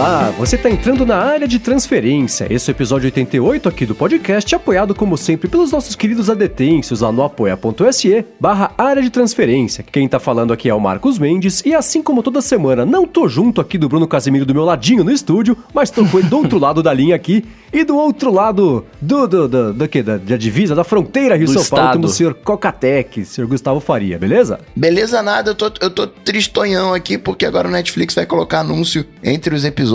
Olá, você está entrando na área de transferência. Esse é o episódio 88 aqui do podcast, apoiado como sempre pelos nossos queridos adetêncios lá no apoia.se barra área de transferência. Quem tá falando aqui é o Marcos Mendes e assim como toda semana, não tô junto aqui do Bruno Casemiro do meu ladinho no estúdio, mas tô com ele do outro lado da linha aqui e do outro lado do, do, do, do que? Da, da divisa, da fronteira Rio-São Paulo, temos o senhor Cocatec, senhor Gustavo Faria, beleza? Beleza nada, eu tô, eu tô tristonhão aqui porque agora o Netflix vai colocar anúncio entre os episódios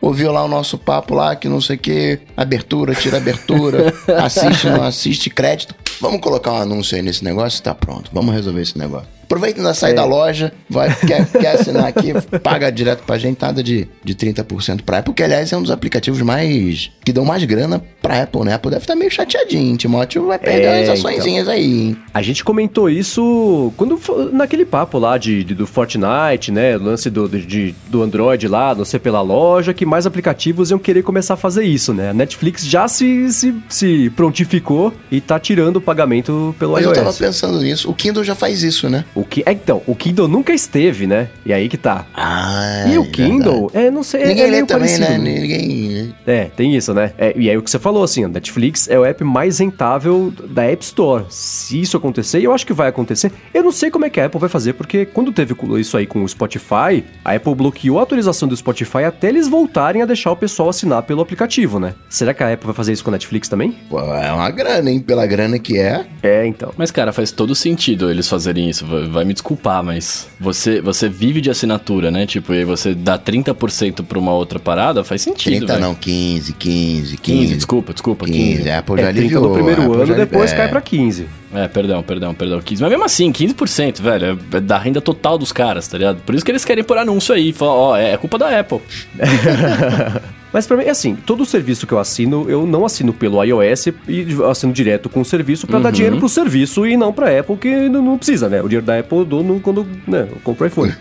ouviu lá o nosso papo lá, que não sei o que, abertura, tira abertura, assiste, não assiste, crédito. Vamos colocar um anúncio aí nesse negócio? Tá pronto, vamos resolver esse negócio. Aproveita e sai é. da loja, vai, quer, quer assinar aqui, paga direto pra gente, nada de, de 30% pra Apple, que aliás é um dos aplicativos mais. que dão mais grana pra Apple, né? A Apple deve estar tá meio chateadinho, Timóteo vai perder é, umas açõezinhas então. aí, hein? A gente comentou isso quando naquele papo lá de, de do Fortnite, né? O lance do, de, do Android lá, não sei pela loja, que mais aplicativos iam querer começar a fazer isso, né? A Netflix já se, se, se prontificou e tá tirando o pagamento pelo Mas iOS. Eu tava pensando nisso. O Kindle já faz isso, né? O que é então, o Kindle nunca esteve, né? E aí que tá. Ah, e o é Kindle, é, não sei, Ninguém é, é lê também, parecido. né? Ninguém. É, tem isso, né? É, e aí o que você falou assim, a Netflix é o app mais rentável da App Store. Se isso acontecer, e eu acho que vai acontecer, eu não sei como é que a Apple vai fazer, porque quando teve isso aí com o Spotify, a Apple bloqueou a atualização do Spotify até eles voltarem a deixar o pessoal assinar pelo aplicativo, né? Será que a Apple vai fazer isso com a Netflix também? Pô, é uma grana, hein? Pela grana que é. É, então. Mas, cara, faz todo sentido eles fazerem isso. Vai me desculpar, mas você, você vive de assinatura, né? Tipo, e aí você dá 30% pra uma outra parada, faz sentido. 30 véio. não, 15, 15, 15. 15, desculpa, desculpa, 15. 15. A Apple já é, 30 aliviou, no primeiro ano, depois cai pra 15. É, perdão, perdão, perdão. 15. Mas mesmo assim, 15%, velho, é da renda total dos caras, tá ligado? Por isso que eles querem pôr anúncio aí. Falar, ó, é culpa da Apple. Mas para mim, é assim, todo serviço que eu assino, eu não assino pelo iOS e assino direto com o serviço para uhum. dar dinheiro pro serviço e não pra Apple, que não, precisa, né? O dinheiro da Apple eu dou no, quando né, eu compro o iPhone.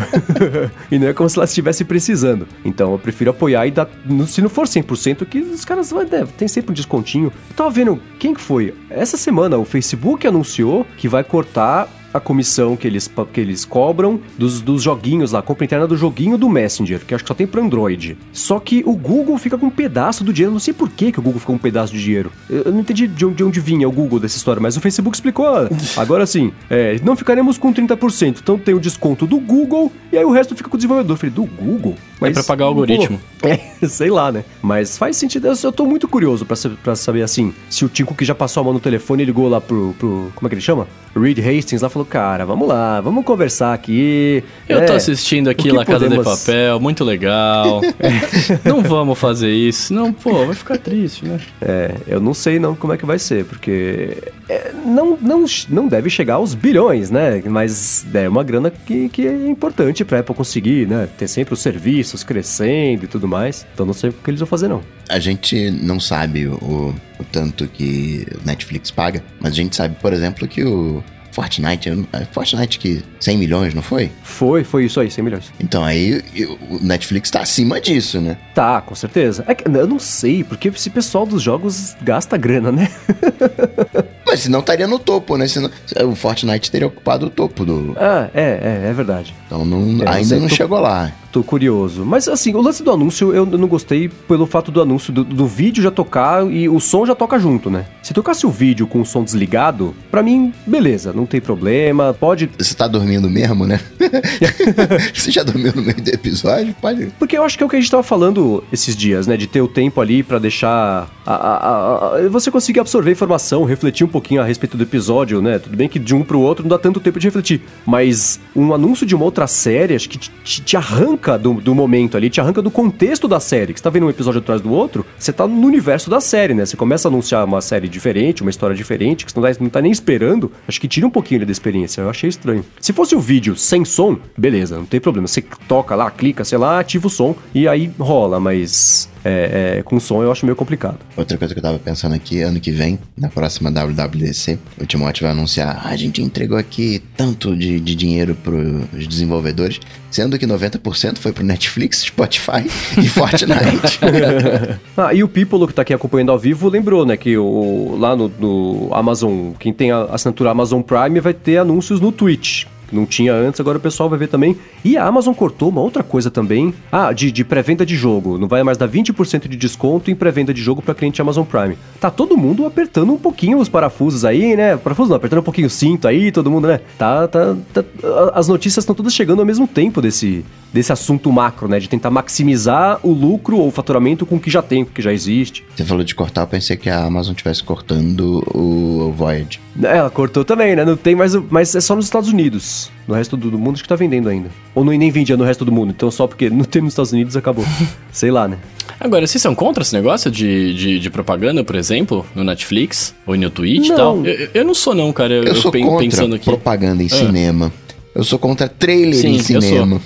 e não é como se ela estivesse precisando. Então eu prefiro apoiar e dar, se não for 100%, que os caras né, tem sempre um descontinho. Eu tava vendo, quem que foi? Essa semana o Facebook anunciou que vai cortar a comissão que eles, que eles cobram dos, dos joguinhos lá, compra interna do joguinho do Messenger, que acho que só tem para Android. Só que o Google fica com um pedaço do dinheiro, não sei por que, que o Google ficou com um pedaço de dinheiro. Eu não entendi de onde, de onde vinha o Google dessa história, mas o Facebook explicou. Agora sim, é, não ficaremos com 30%, então tem o desconto do Google e aí o resto fica com o desenvolvedor. Eu falei, do Google? Mas, é pra pagar o algoritmo. É, sei lá, né? Mas faz sentido. Eu, tô muito curioso pra, pra saber, assim, se o Tico que já passou a mão no telefone ligou lá pro, pro. Como é que ele chama? Reed Hastings lá falou: Cara, vamos lá, vamos conversar aqui. Eu é, tô assistindo aqui La Casa podemos... de Papel, muito legal. não vamos fazer isso. Não, pô, vai ficar triste, né? É, eu não sei não como é que vai ser, porque. É, não, não, não deve chegar aos bilhões, né? Mas é uma grana que, que é importante pra Apple conseguir, né? Ter sempre os serviços crescendo e tudo mais. Então não sei o que eles vão fazer, não. A gente não sabe o, o tanto que o Netflix paga, mas a gente sabe, por exemplo, que o Fortnite, é Fortnite que 100 milhões, não foi? Foi, foi isso aí, 100 milhões. Então aí o Netflix tá acima disso, né? Tá, com certeza. É que, eu não sei, porque esse pessoal dos jogos gasta grana, né? Mas senão estaria no topo, né? Senão, o Fortnite teria ocupado o topo do. Ah, é, é, é verdade. Então não, é, ainda não tô, chegou lá. Tô curioso. Mas assim, o lance do anúncio eu não gostei pelo fato do anúncio do, do vídeo já tocar e o som já toca junto, né? Se tocasse o vídeo com o som desligado, para mim, beleza, não tem problema, pode. Você tá dormindo mesmo, né? Você já dormiu no meio do episódio? Pode. Porque eu acho que é o que a gente tava falando esses dias, né? De ter o tempo ali para deixar. A, a, a, você conseguir absorver informação, refletir um pouquinho a respeito do episódio, né? Tudo bem que de um pro outro não dá tanto tempo de refletir, mas um anúncio de uma outra série, acho que te, te, arranca do, do, momento ali, te arranca do contexto da série. Que você tá vendo um episódio atrás do outro, você tá no universo da série, né? Você começa a anunciar uma série diferente, uma história diferente, que você não tá, não tá nem esperando, acho que tira um pouquinho da experiência. Eu achei estranho. Se fosse o vídeo sem som, beleza, não tem problema. Você toca lá, clica, sei lá, ativa o som e aí rola, mas é, é, com som eu acho meio complicado. Outra coisa que eu tava pensando aqui, ano que vem, na próxima WWDC, o Timóteo vai anunciar: ah, a gente entregou aqui tanto de, de dinheiro pros desenvolvedores, sendo que 90% foi pro Netflix, Spotify e Fortnite. ah, e o People que tá aqui acompanhando ao vivo lembrou, né, que o, lá no, no Amazon, quem tem a assinatura Amazon Prime vai ter anúncios no Twitch. Não tinha antes, agora o pessoal vai ver também. E a Amazon cortou uma outra coisa também. Ah, de, de pré-venda de jogo. Não vai mais dar 20% de desconto em pré-venda de jogo para cliente Amazon Prime. Tá todo mundo apertando um pouquinho os parafusos aí, né? Parafusos não, apertando um pouquinho o cinto aí, todo mundo, né? Tá, tá, tá as notícias estão todas chegando ao mesmo tempo desse, desse assunto macro, né? De tentar maximizar o lucro ou o faturamento com o que já tem, com o que já existe. Você falou de cortar, eu pensei que a Amazon estivesse cortando o, o Voyage. É, ela cortou também, né? Não tem mais, mas é só nos Estados Unidos. No resto do, mundo acho que tá vendendo ainda. Ou não, nem vendia no resto do mundo. Então só porque não tem nos Estados Unidos acabou. Sei lá, né? Agora, vocês são contra esse negócio de, de, de, propaganda, por exemplo, no Netflix ou no Twitch não. e tal? Eu, eu, não sou não, cara. Eu, eu sou eu contra pensando aqui. propaganda em ah. cinema. Eu sou contra trailer Sim, em cinema.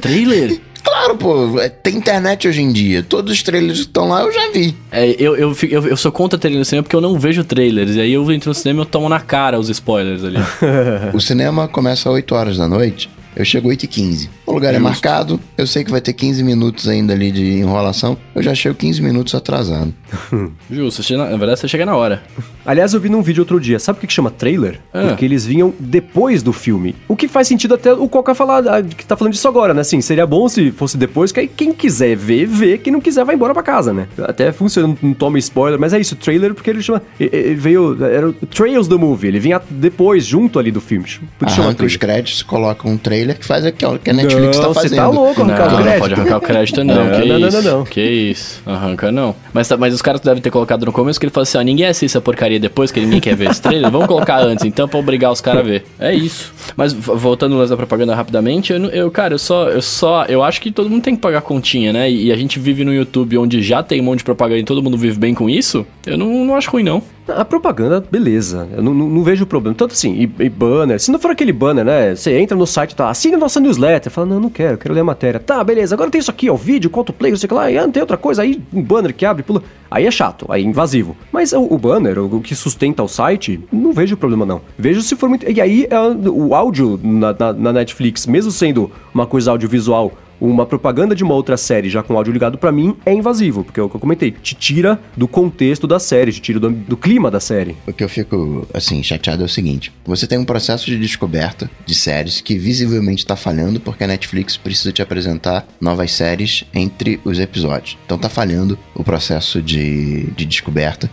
trailer? Claro, pô, é, tem internet hoje em dia. Todos os trailers que estão lá eu já vi. É, eu, eu, eu, eu sou contra trailer no cinema porque eu não vejo trailers. E aí eu entro no cinema e eu tomo na cara os spoilers ali. o cinema começa às 8 horas da noite. Eu chego 8 e 15 O lugar é Justo. é marcado, eu sei que vai ter 15 minutos ainda ali de enrolação, eu já chego 15 minutos atrasado. Justo, na verdade você chega na hora. Aliás, eu vi num vídeo outro dia, sabe o que, chama trailer? Ah. Porque eles vinham depois do filme. O que faz sentido até o Coca falar, ah, que tá falando disso agora, né? Assim, seria bom se fosse depois, que aí quem quiser ver, vê, quem não quiser vai embora pra casa, né? Até funciona, não toma spoiler, mas é isso, trailer, porque ele chama. Ele veio. Era o Trails do Movie, ele vinha depois, junto ali do filme. Por que chama os créditos, coloca um trailer que faz aqui, ó, que a Netflix tá não, tá fazendo. Você tá louco, arrancar não, o crédito. Não pode arrancar o crédito, não. não, que não, isso? não, não, Que isso? Arranca não. Mas, tá, mas os caras devem ter colocado no começo que ele falou assim: ó, ninguém assiste essa porcaria depois, que ninguém quer ver esse trailer. Vamos colocar antes, então, pra obrigar os caras a ver. É isso. Mas voltando lance da propaganda rapidamente, eu, eu, cara, eu só, eu só. Eu acho que todo mundo tem que pagar continha, né? E, e a gente vive no YouTube onde já tem um monte de propaganda e todo mundo vive bem com isso. Eu não, não acho ruim, não. A propaganda, beleza. Eu não, não, não vejo problema. Tanto assim, e, e, banner. Se não for aquele banner, né? Você entra no site tá, assina nossa newsletter. Fala, não, não quero, quero ler a matéria. Tá, beleza, agora tem isso aqui, ó, vídeo, conto play, não sei o que lá. E ah, tem outra coisa aí, um banner que abre, pula. Aí é chato, aí é invasivo. Mas o, o banner, o, o, que sustenta o site, não vejo problema não. Vejo se for muito. E aí, é, o áudio na, na, na Netflix, mesmo sendo uma coisa audiovisual uma propaganda de uma outra série já com áudio ligado para mim é invasivo, porque é o que eu comentei, te tira do contexto da série, te tira do, do, clima da série. O que eu fico, assim, chateado é o seguinte: você tem um processo de descoberta de séries que visivelmente tá falhando porque a Netflix precisa te apresentar novas séries entre os episódios. Então tá falhando o processo de, de descoberta.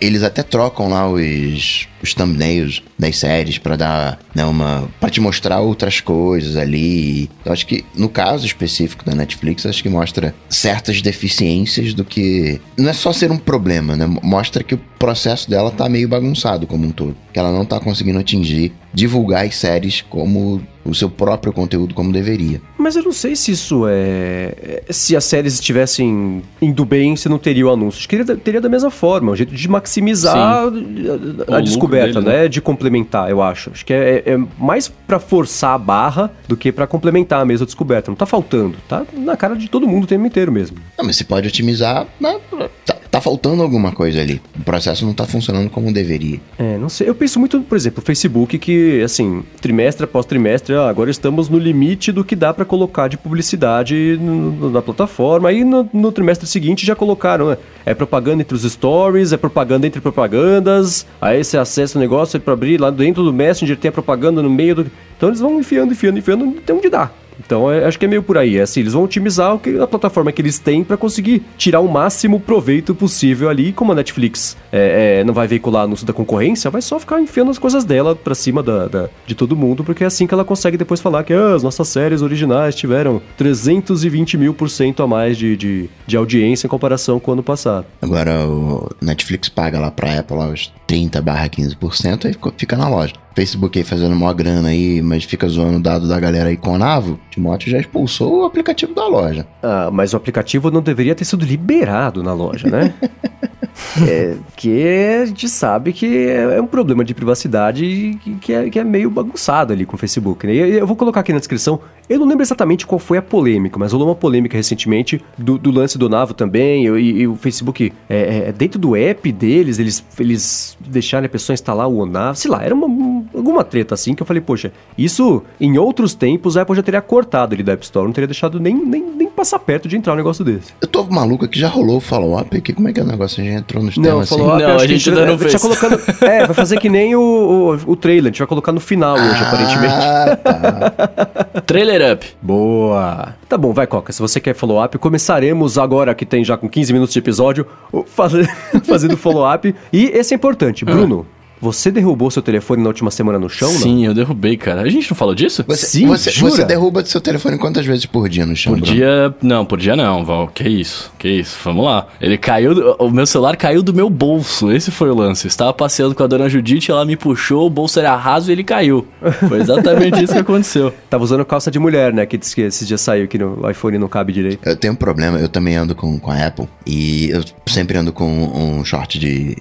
Eles até trocam lá os, os thumbnails das séries para dar né, uma para te mostrar outras coisas ali. Eu acho que no caso específico da Netflix, acho que mostra certas deficiências do que não é só ser um problema, né? Mostra que o processo dela tá meio bagunçado como um todo, que ela não tá conseguindo atingir divulgar as séries como o seu próprio conteúdo como deveria. Mas eu não sei se isso é. Se as séries estivessem indo bem, você não teria o anúncio. Acho que teria, teria da mesma forma, um jeito de maximizar a, a descoberta, dele, né? né? De complementar, eu acho. Acho que é, é mais para forçar a barra do que para complementar a mesma descoberta. Não tá faltando, tá na cara de todo mundo o tempo inteiro mesmo. Não, mas você pode otimizar. Né? Tá, tá faltando alguma coisa ali. O processo não tá funcionando como deveria. É, não sei. Eu penso muito, por exemplo, o Facebook que assim, trimestre após trimestre, ah, agora estamos no limite do que dá para colocar de publicidade na plataforma. Aí no, no, trimestre seguinte já colocaram, né? é propaganda entre os stories, é propaganda entre propagandas, aí você acessa o negócio é para abrir lá dentro do Messenger, tem a propaganda no meio do... Então eles vão enfiando, enfiando, enfiando, tem onde dá. Então é, acho que é meio por aí. É assim, eles vão otimizar o que, a plataforma que eles têm para conseguir tirar o máximo proveito possível ali. Como a Netflix é, é, não vai veicular anúncio da concorrência, vai só ficar enfiando as coisas dela pra cima da, da, de todo mundo, porque é assim que ela consegue depois falar que ah, as nossas séries originais tiveram 320 mil por cento a mais de, de, de audiência em comparação com o ano passado. Agora o Netflix paga lá pra Apple lá, os 30 barra 15% e fica na loja. Facebook aí fazendo uma grana aí, mas fica zoando o dado da galera aí com a Navo, Timóteo já expulsou o aplicativo da loja. Ah, mas o aplicativo não deveria ter sido liberado na loja, né? é, que a gente sabe que é um problema de privacidade que é, que é meio bagunçado ali com o Facebook. Né? Eu vou colocar aqui na descrição, eu não lembro exatamente qual foi a polêmica, mas rolou uma polêmica recentemente do, do lance do Navo também, e, e o Facebook, é, é, dentro do app deles, eles, eles deixaram a pessoa instalar o Navo, sei lá, era uma, alguma treta assim que eu falei, poxa, isso em outros tempos a Apple já teria cortado ele da App Store, não teria deixado nem, nem, nem passar perto de entrar um negócio desse. Eu tô maluco aqui, já rolou o follow-up aqui, como é que é o negócio? A gente entrou nos não, temas assim? Não, a gente ainda não fez. Colocando, é, vai fazer que nem o, o, o, trailer, a gente vai colocar no final hoje, ah, aparentemente. Tá. trailer up. Boa. Tá bom, vai Coca, se você quer follow-up, começaremos agora que tem já com 15 minutos de episódio, fazendo follow-up. E esse é importante, Bruno. Ah. Você derrubou seu telefone na última semana no chão? Sim, não? eu derrubei, cara. A gente não falou disso? Você, Sim, você, você derruba seu telefone quantas vezes por dia no chão? Por Bruno? dia. Não, por dia não, Val. Que isso? Que isso? Vamos lá. Ele caiu. O meu celular caiu do meu bolso. Esse foi o lance. Eu estava passeando com a dona Judite, ela me puxou, o bolso era raso e ele caiu. Foi exatamente isso que aconteceu. Tava usando calça de mulher, né? Que disse que esses dias saiu que no iPhone não cabe direito. Eu tenho um problema, eu também ando com, com a Apple e eu sempre ando com um short de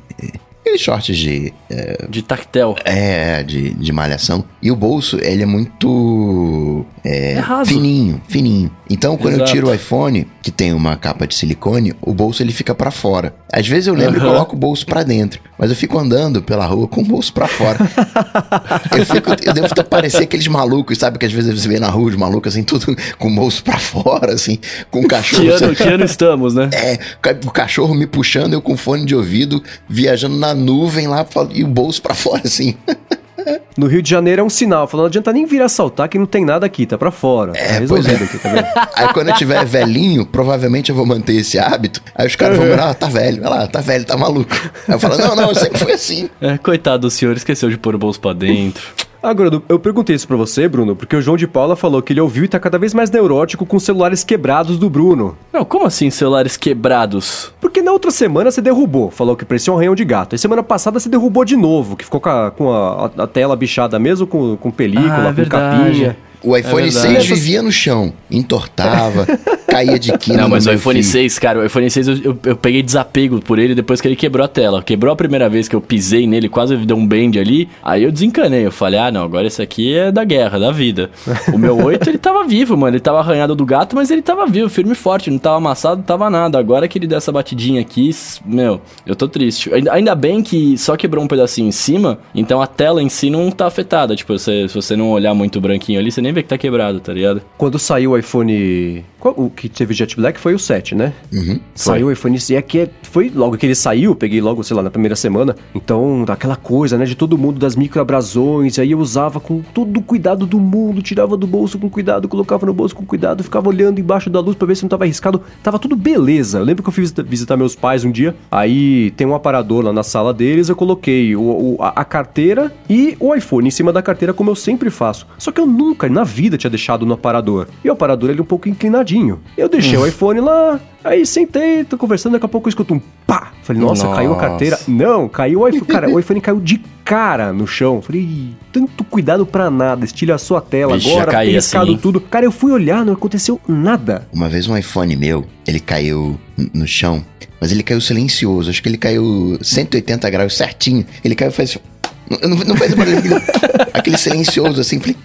aqueles shorts de. É, de tactel. É, de, de malhação. E o bolso, ele é muito. É, fininho, fininho. Então, quando Exato. eu tiro o iPhone, que tem uma capa de silicone, o bolso ele fica para fora. Às vezes eu lembro uhum. e coloco o bolso para dentro, mas eu fico andando pela rua com o bolso para fora. eu, fico, eu devo parecer aqueles malucos, sabe? Que às vezes você vê na rua os malucos assim, tudo com o bolso para fora, assim, com o cachorro. Que ano, que ano estamos, né? É, o cachorro me puxando, eu com fone de ouvido, viajando na nuvem lá e o bolso para fora, assim. No Rio de Janeiro é um sinal, falando, não adianta nem vir assaltar que não tem nada aqui, tá pra fora. É, tá resolvido é. aqui, tá vendo? Aí quando eu tiver velhinho, provavelmente eu vou manter esse hábito. Aí os caras vão virar, ah, tá velho, olha lá, tá velho, tá maluco. Aí eu falo, não, não, eu sempre fui assim. É, coitado do senhor, esqueceu de pôr o bolso pra dentro. Agora, eu perguntei isso pra você, Bruno, porque o João de Paula falou que ele ouviu e tá cada vez mais neurótico com celulares quebrados do Bruno. Não, como assim celulares quebrados? Porque na outra semana você derrubou, falou que parecia um ranhão de gato. E semana passada você derrubou de novo, que ficou com a, com a, a tela bichada mesmo, com, com película, ah, é com verdade. capinha. O iPhone é 6 vivia no chão, entortava, caía de quina. Não, mas o iPhone fio. 6, cara, o iPhone 6 eu, eu, eu, peguei desapego por ele depois que ele quebrou a tela. Quebrou a primeira vez que eu pisei nele, quase deu um bend ali. Aí eu desencanei. Eu falei, ah, não, agora esse aqui é da guerra, da vida. O meu 8, ele tava vivo, mano. Ele tava arranhado do gato, mas ele tava vivo, firme e forte. Não tava amassado, não tava nada. Agora que ele deu essa batidinha aqui, meu, eu tô triste. Ainda, ainda bem que só quebrou um pedacinho em cima, então a tela em si não tá afetada. Tipo, você, se você não olhar muito branquinho ali, você nem vê que tá quebrado, tá ligado? Quando saiu o iPhone. O que teve Jet Black foi o 7, né? Uhum, saiu o iPhone 6. É que é, foi logo que ele saiu, peguei logo, sei lá, na primeira semana. Então, aquela coisa, né, de todo mundo das microabrasões. Aí eu usava com todo o cuidado do mundo, tirava do bolso com cuidado, colocava no bolso com cuidado, ficava olhando embaixo da luz para ver se não tava arriscado. Tava tudo beleza. Eu lembro que eu fui visitar, visitar meus pais um dia. Aí tem um aparador lá na sala deles. Eu coloquei o, o a, a carteira e o iPhone em cima da carteira, como eu sempre faço. Só que eu nunca na vida tinha deixado no aparador. E o aparador ele é um pouco inclinadinho. Eu deixei hum. o iPhone lá, aí sentei, tô conversando, daqui a pouco eu escuto um pá. Falei, nossa, nossa. caiu a carteira. Não, caiu o iPhone. Cara, o iPhone caiu de cara no chão. Falei, tanto cuidado pra nada, a sua tela Vixe, agora, pescado assim. tudo. Cara, eu fui olhar, não aconteceu nada. Uma vez um iPhone meu, ele caiu no chão, mas ele caiu silencioso. Acho que ele caiu 180 graus certinho. Ele caiu e fez assim. Não, não faz aquele, aquele silencioso assim. Falei,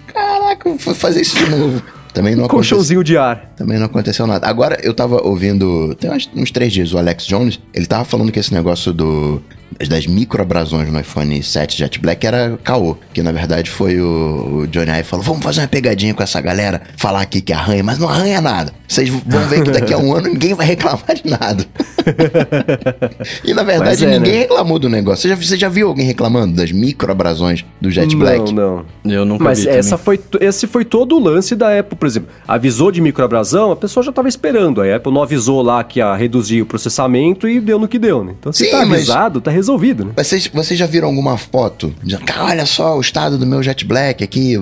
caraca, vou fazer isso de novo. Também não um colchãozinho de ar. Também não aconteceu nada. Agora, eu tava ouvindo, tem uns três dias, o Alex Jones, ele tava falando que esse negócio do das microabrasões no iPhone 7 Jet Black era caô. Que na verdade foi o, o Johnny Ive falou: vamos fazer uma pegadinha com essa galera, falar aqui que arranha, mas não arranha nada. Vocês vão ver que daqui a um ano ninguém vai reclamar de nada. e na verdade é, ninguém né? reclamou do negócio. Você já, você já viu alguém reclamando das microabrasões do Jet Black? Não, não. Eu nunca Mas vi essa foi, esse foi todo o lance da Apple, por exemplo. Avisou de microabrasão, a pessoa já estava esperando. A Apple não avisou lá que ia reduzir o processamento e deu no que deu, né? Então se Sim, tá avisado, mas... tá resolvido, né? Vocês, vocês já viram alguma foto? Olha só o estado do meu Jet Black aqui,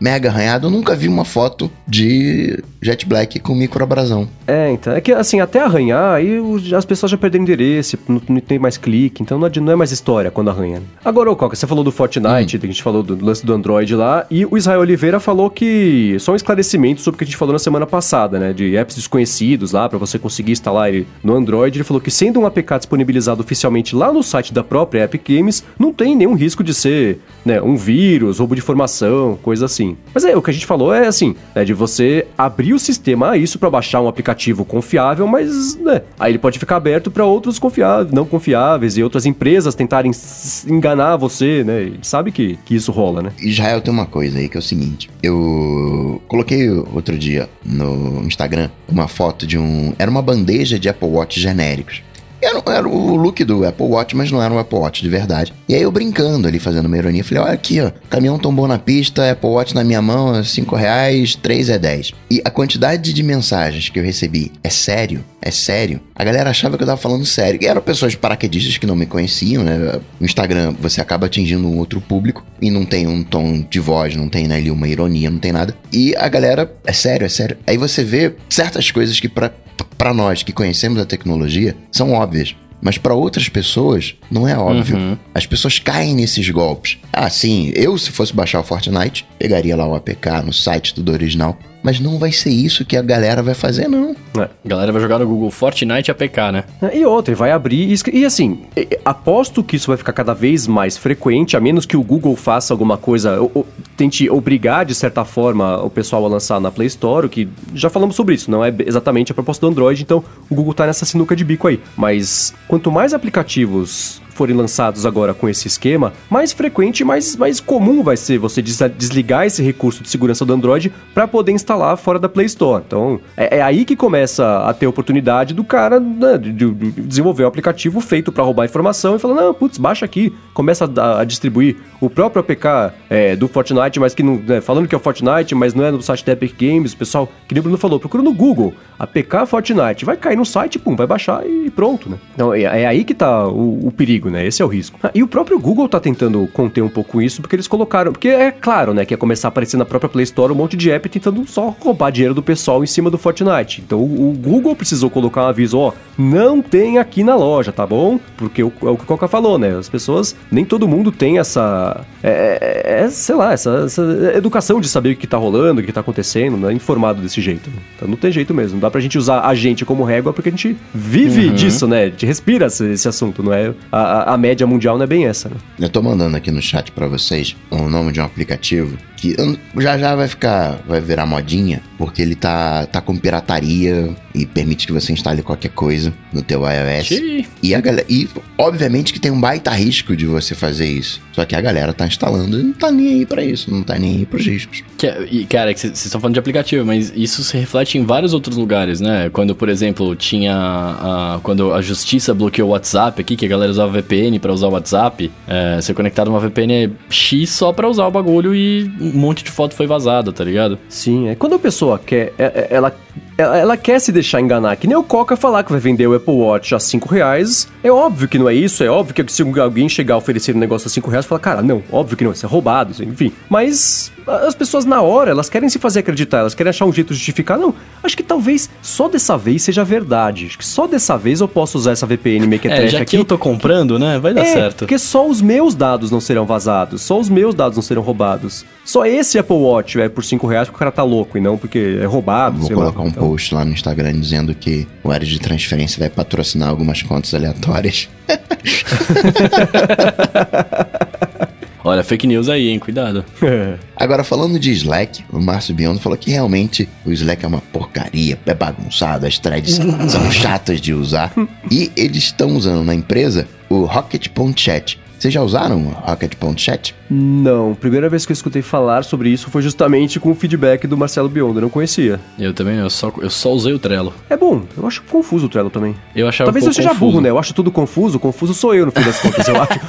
mega arranhado, eu nunca vi uma foto de Jet Black com microabrasão. É, então. É que assim, até arranhar, aí as pessoas já perderam endereço, não, não tem mais clique, então não, não, é mais história quando arranha. Agora, ô Coca, você falou do Fortnite, hum. a gente falou do lance do Android lá, e o Israel Oliveira falou que. Só um esclarecimento sobre o que a gente falou na semana passada, né? De apps desconhecidos lá, para você conseguir instalar ele no Android. Ele falou que sendo um APK disponibilizado oficialmente lá no site da própria Epic Games, não tem nenhum risco de ser, né, um vírus, roubo de informação, coisa assim. Sim. Mas é, o que a gente falou é assim, né, de você abrir o sistema a isso para baixar um aplicativo confiável, mas né, aí ele pode ficar aberto para outros confiáveis, não confiáveis e outras empresas tentarem enganar você, né? E sabe que, que isso rola, né? Israel tem uma coisa aí que é o seguinte, eu coloquei outro dia no Instagram uma foto de um, era uma bandeja de Apple Watch genéricos. Era, era, o look do Apple Watch, mas não era um Apple Watch de verdade. E aí eu brincando ali, fazendo uma ironia, falei, olha aqui, ó, caminhão tombou na pista, Apple Watch na minha mão, 5 reais, 3 é 10. E a quantidade de mensagens que eu recebi, é sério? É sério? A galera achava que eu tava falando sério. E eram pessoas paraquedistas que não me conheciam, né? No Instagram você acaba atingindo um outro público e não tem um tom de voz, não tem né, ali uma ironia, não tem nada. E a galera, é sério, é sério. Aí você vê certas coisas que para para nós que conhecemos a tecnologia, são óbvias. Mas para outras pessoas, não é óbvio. Uhum. As pessoas caem nesses golpes. Ah, sim, eu se fosse baixar o Fortnite, pegaria lá o APK no site tudo original mas não vai ser isso que a galera vai fazer, não. É. A galera vai jogar no Google Fortnite APK, né? É, e outra, vai abrir. E, e assim, aposto que isso vai ficar cada vez mais frequente, a menos que o Google faça alguma coisa, ou, ou, tente obrigar, de certa forma, o pessoal a lançar na Play Store, que já falamos sobre isso, não é exatamente a proposta do Android, então o Google tá nessa sinuca de bico aí. Mas quanto mais aplicativos forem lançados agora com esse esquema, mais frequente e mais, mais comum vai ser você desligar esse recurso de segurança do Android para poder instalar fora da Play Store. Então, é, é, aí que começa a ter oportunidade do cara né, de, de, desenvolver um aplicativo feito para roubar informação e falar, não, putz, baixa aqui, começa a, a distribuir o próprio APK é, do Fortnite, mas que não, né, falando que é o Fortnite, mas não é no site da Epic Games, o pessoal, que nem o Bruno falou, procura no Google, APK Fortnite, vai cair no site, pum, vai baixar e pronto, né? Então, é, é aí que tá o, o perigo perigo, né? Esse é o risco. Ah, e o próprio Google tá tentando conter um pouco isso, porque eles colocaram. Porque é claro, né, que ia começar a aparecer na própria Play Store um monte de app tentando só roubar dinheiro do pessoal em cima do Fortnite. Então o, o Google precisou colocar um aviso: ó, não tem aqui na loja, tá bom? Porque o, é o que o Coca falou, né? As pessoas, nem todo mundo tem essa. É, é, é sei lá, essa, essa, educação de saber o que tá rolando, o que tá acontecendo, né? Informado desse jeito. Então não tem jeito mesmo. Não dá pra gente usar a gente como régua porque a gente vive uhum. disso, né? A gente respira esse, esse assunto, não é? A, a, média mundial não é bem essa, né? Eu tô mandando aqui no chat para vocês o nome de um aplicativo que já já vai ficar, vai virar modinha, porque ele tá, tá com pirataria e permite que você instale qualquer coisa no teu iOS. Xiii. E a galera, e obviamente que tem um baita risco de você fazer isso. Só que a galera tá instalando e não tá nem aí para isso, não tá nem aí pros riscos. Que, é, e cara, vocês estão falando de aplicativo, mas isso se reflete em vários outros lugares, né? Quando, por exemplo, tinha a, quando a justiça bloqueou o WhatsApp aqui, que a galera usava VPN para usar o WhatsApp, é, você conectado uma VPN X só para usar o bagulho e um monte de foto foi vazada, tá ligado? Sim, é quando a pessoa quer, é, é, ela ela, ela, quer se deixar enganar, que nem o Coca falar que vai vender o Apple Watch a 5 reais. É óbvio que não é isso, é óbvio que se alguém chegar a oferecer um negócio a 5 reais, fala, cara, não, óbvio que não, isso é roubado, isso, enfim. Mas as pessoas na hora, elas querem se fazer acreditar, elas querem achar um jeito de justificar. Não, acho que talvez só dessa vez seja verdade. Acho que só dessa vez eu posso usar essa VPN Mequetrefe é, já aqui. que eu tô comprando, né? Vai dar é, certo. Porque só os meus dados não serão vazados, só os meus dados não serão roubados. Só esse Apple Watch é por 5 reais porque o cara tá louco e não porque é roubado. Vou colocar lá, um então. post lá no Instagram dizendo que o área de transferência vai patrocinar algumas contas aleatórias. Olha, fake news aí, hein? Cuidado. Agora, falando de Slack, o Márcio Biondo falou que realmente o Slack é uma porcaria, é bagunçado, as threads são chatas de usar. E eles estão usando na empresa o Rocket.chat, vocês já usaram Rocket.chat? Não, primeira vez que eu escutei falar sobre isso foi justamente com o feedback do Marcelo Biondo, eu não conhecia. Eu também, eu só, eu só usei o Trello. É bom, eu acho confuso o Trello também. Eu achava Talvez um eu seja confuso. burro, né? Eu acho tudo confuso, confuso sou eu no fim das contas, eu acho.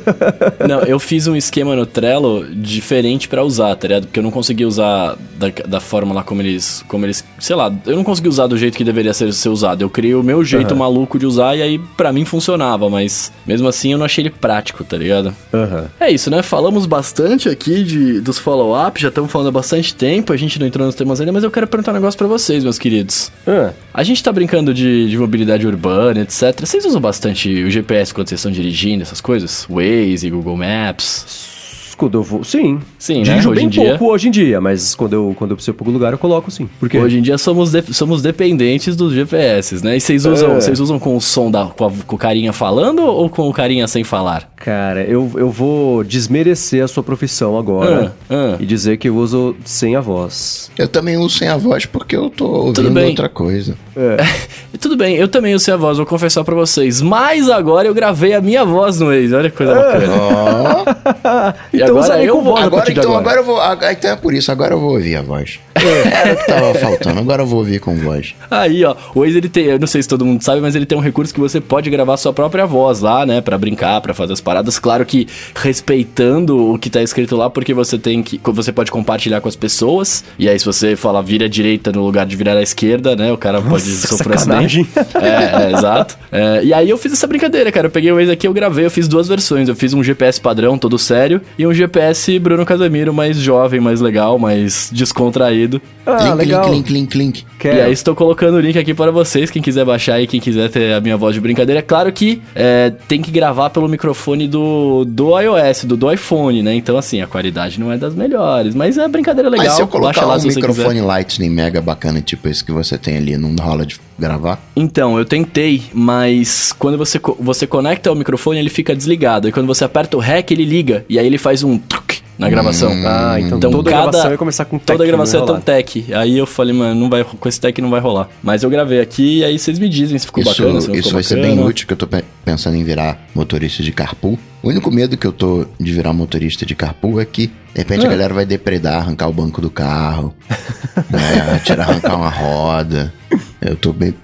não, eu fiz um esquema no Trello diferente para usar, tá ligado? Porque eu não consegui usar da, da forma lá como eles, como eles, sei lá, eu não consegui usar do jeito que deveria ser, ser usado. Eu criei o meu jeito uhum. maluco de usar e aí para mim funcionava, mas mesmo assim eu não achei ele prático, tá ligado? Uhum. É isso, né? Falamos bastante aqui de, dos follow-up, já estamos falando há bastante tempo, a gente não entrou nos temas ainda, mas eu quero perguntar um negócio para vocês, meus queridos. Uhum. A gente tá brincando de, de mobilidade urbana, etc. Vocês usam bastante o GPS quando vocês estão dirigindo, essas coisas? Waze, Google Maps? Quando eu vou, sim. Sim, né? Dirijo Hoje bem em dia- pouco hoje em dia, mas quando eu, quando eu preciso ir pra algum lugar, eu coloco sim. Por quê? Hoje em dia somos, de- somos dependentes dos GPS, né? E vocês usam, É. vocês usam com o som da com, a- com o carinha falando ou com o carinha sem falar? Cara, eu, eu vou desmerecer a sua profissão agora Ah, ah. e dizer que eu uso sem a voz. Eu também uso sem a voz porque eu tô ouvindo bem. outra coisa. E tudo bem, eu também usei a voz, vou confessar pra vocês. Mas agora eu gravei a minha voz no Waze, olha que coisa bacana. Ó, E então agora usarei com voz agora então, agora eu vou. agora- Então é por isso, agora eu vou ouvir a voz. Era o que tava faltando, agora eu vou ouvir com voz. Aí, ó, o Waze ele tem, eu não sei se todo mundo sabe, mas ele tem um recurso que você pode gravar sua própria voz lá, né, Pra brincar, pra fazer as paradas. Claro que respeitando o que tá escrito lá, porque você tem que, você pode compartilhar com as pessoas. E aí, se você falar vira à direita no lugar de virar à esquerda, né, o cara pode Nossa, sofrer sacanagem. acidente. É, é, exato. É, e aí eu fiz essa brincadeira, cara. Eu peguei o Waze aqui, eu gravei, eu fiz duas versões. Eu fiz um GPS padrão, todo sério, e um GPS Bruno Casemiro, mais jovem, mais legal, mais descontraído. Ah, clink, legal. clink, clink, clink. Quero. E aí estou colocando o link aqui para vocês, quem quiser baixar e quem quiser ter a minha voz de brincadeira. É claro que é, tem que gravar pelo microfone do, do iOS, do, do iPhone, né? Então, assim, a qualidade não é das melhores, mas é brincadeira legal. Mas se eu Baixa colocar lá um microfone quiser. Lightning mega bacana, tipo esse que você tem ali, não rola de gravar? Então, eu tentei, mas quando você, co- você conecta o microfone, ele fica desligado. E quando você aperta o REC, ele liga. E aí ele faz um truque na gravação. Ah, então, Então, toda cada- gravação ia começar com tech, Toda gravação não é tão tech. Aí eu falei, mano, não vai, com esse tech não vai rolar. Mas eu gravei aqui e aí vocês me dizem se ficou isso bacana, se não isso ficou vai ser bacana. bem útil, que eu tô pe- pensando em virar motorista de carpool. O único medo que eu tô de virar motorista de carpool é que, de repente, Ah. a galera vai depredar, arrancar o banco do carro, né, tirar, arrancar uma roda. Eu tô bem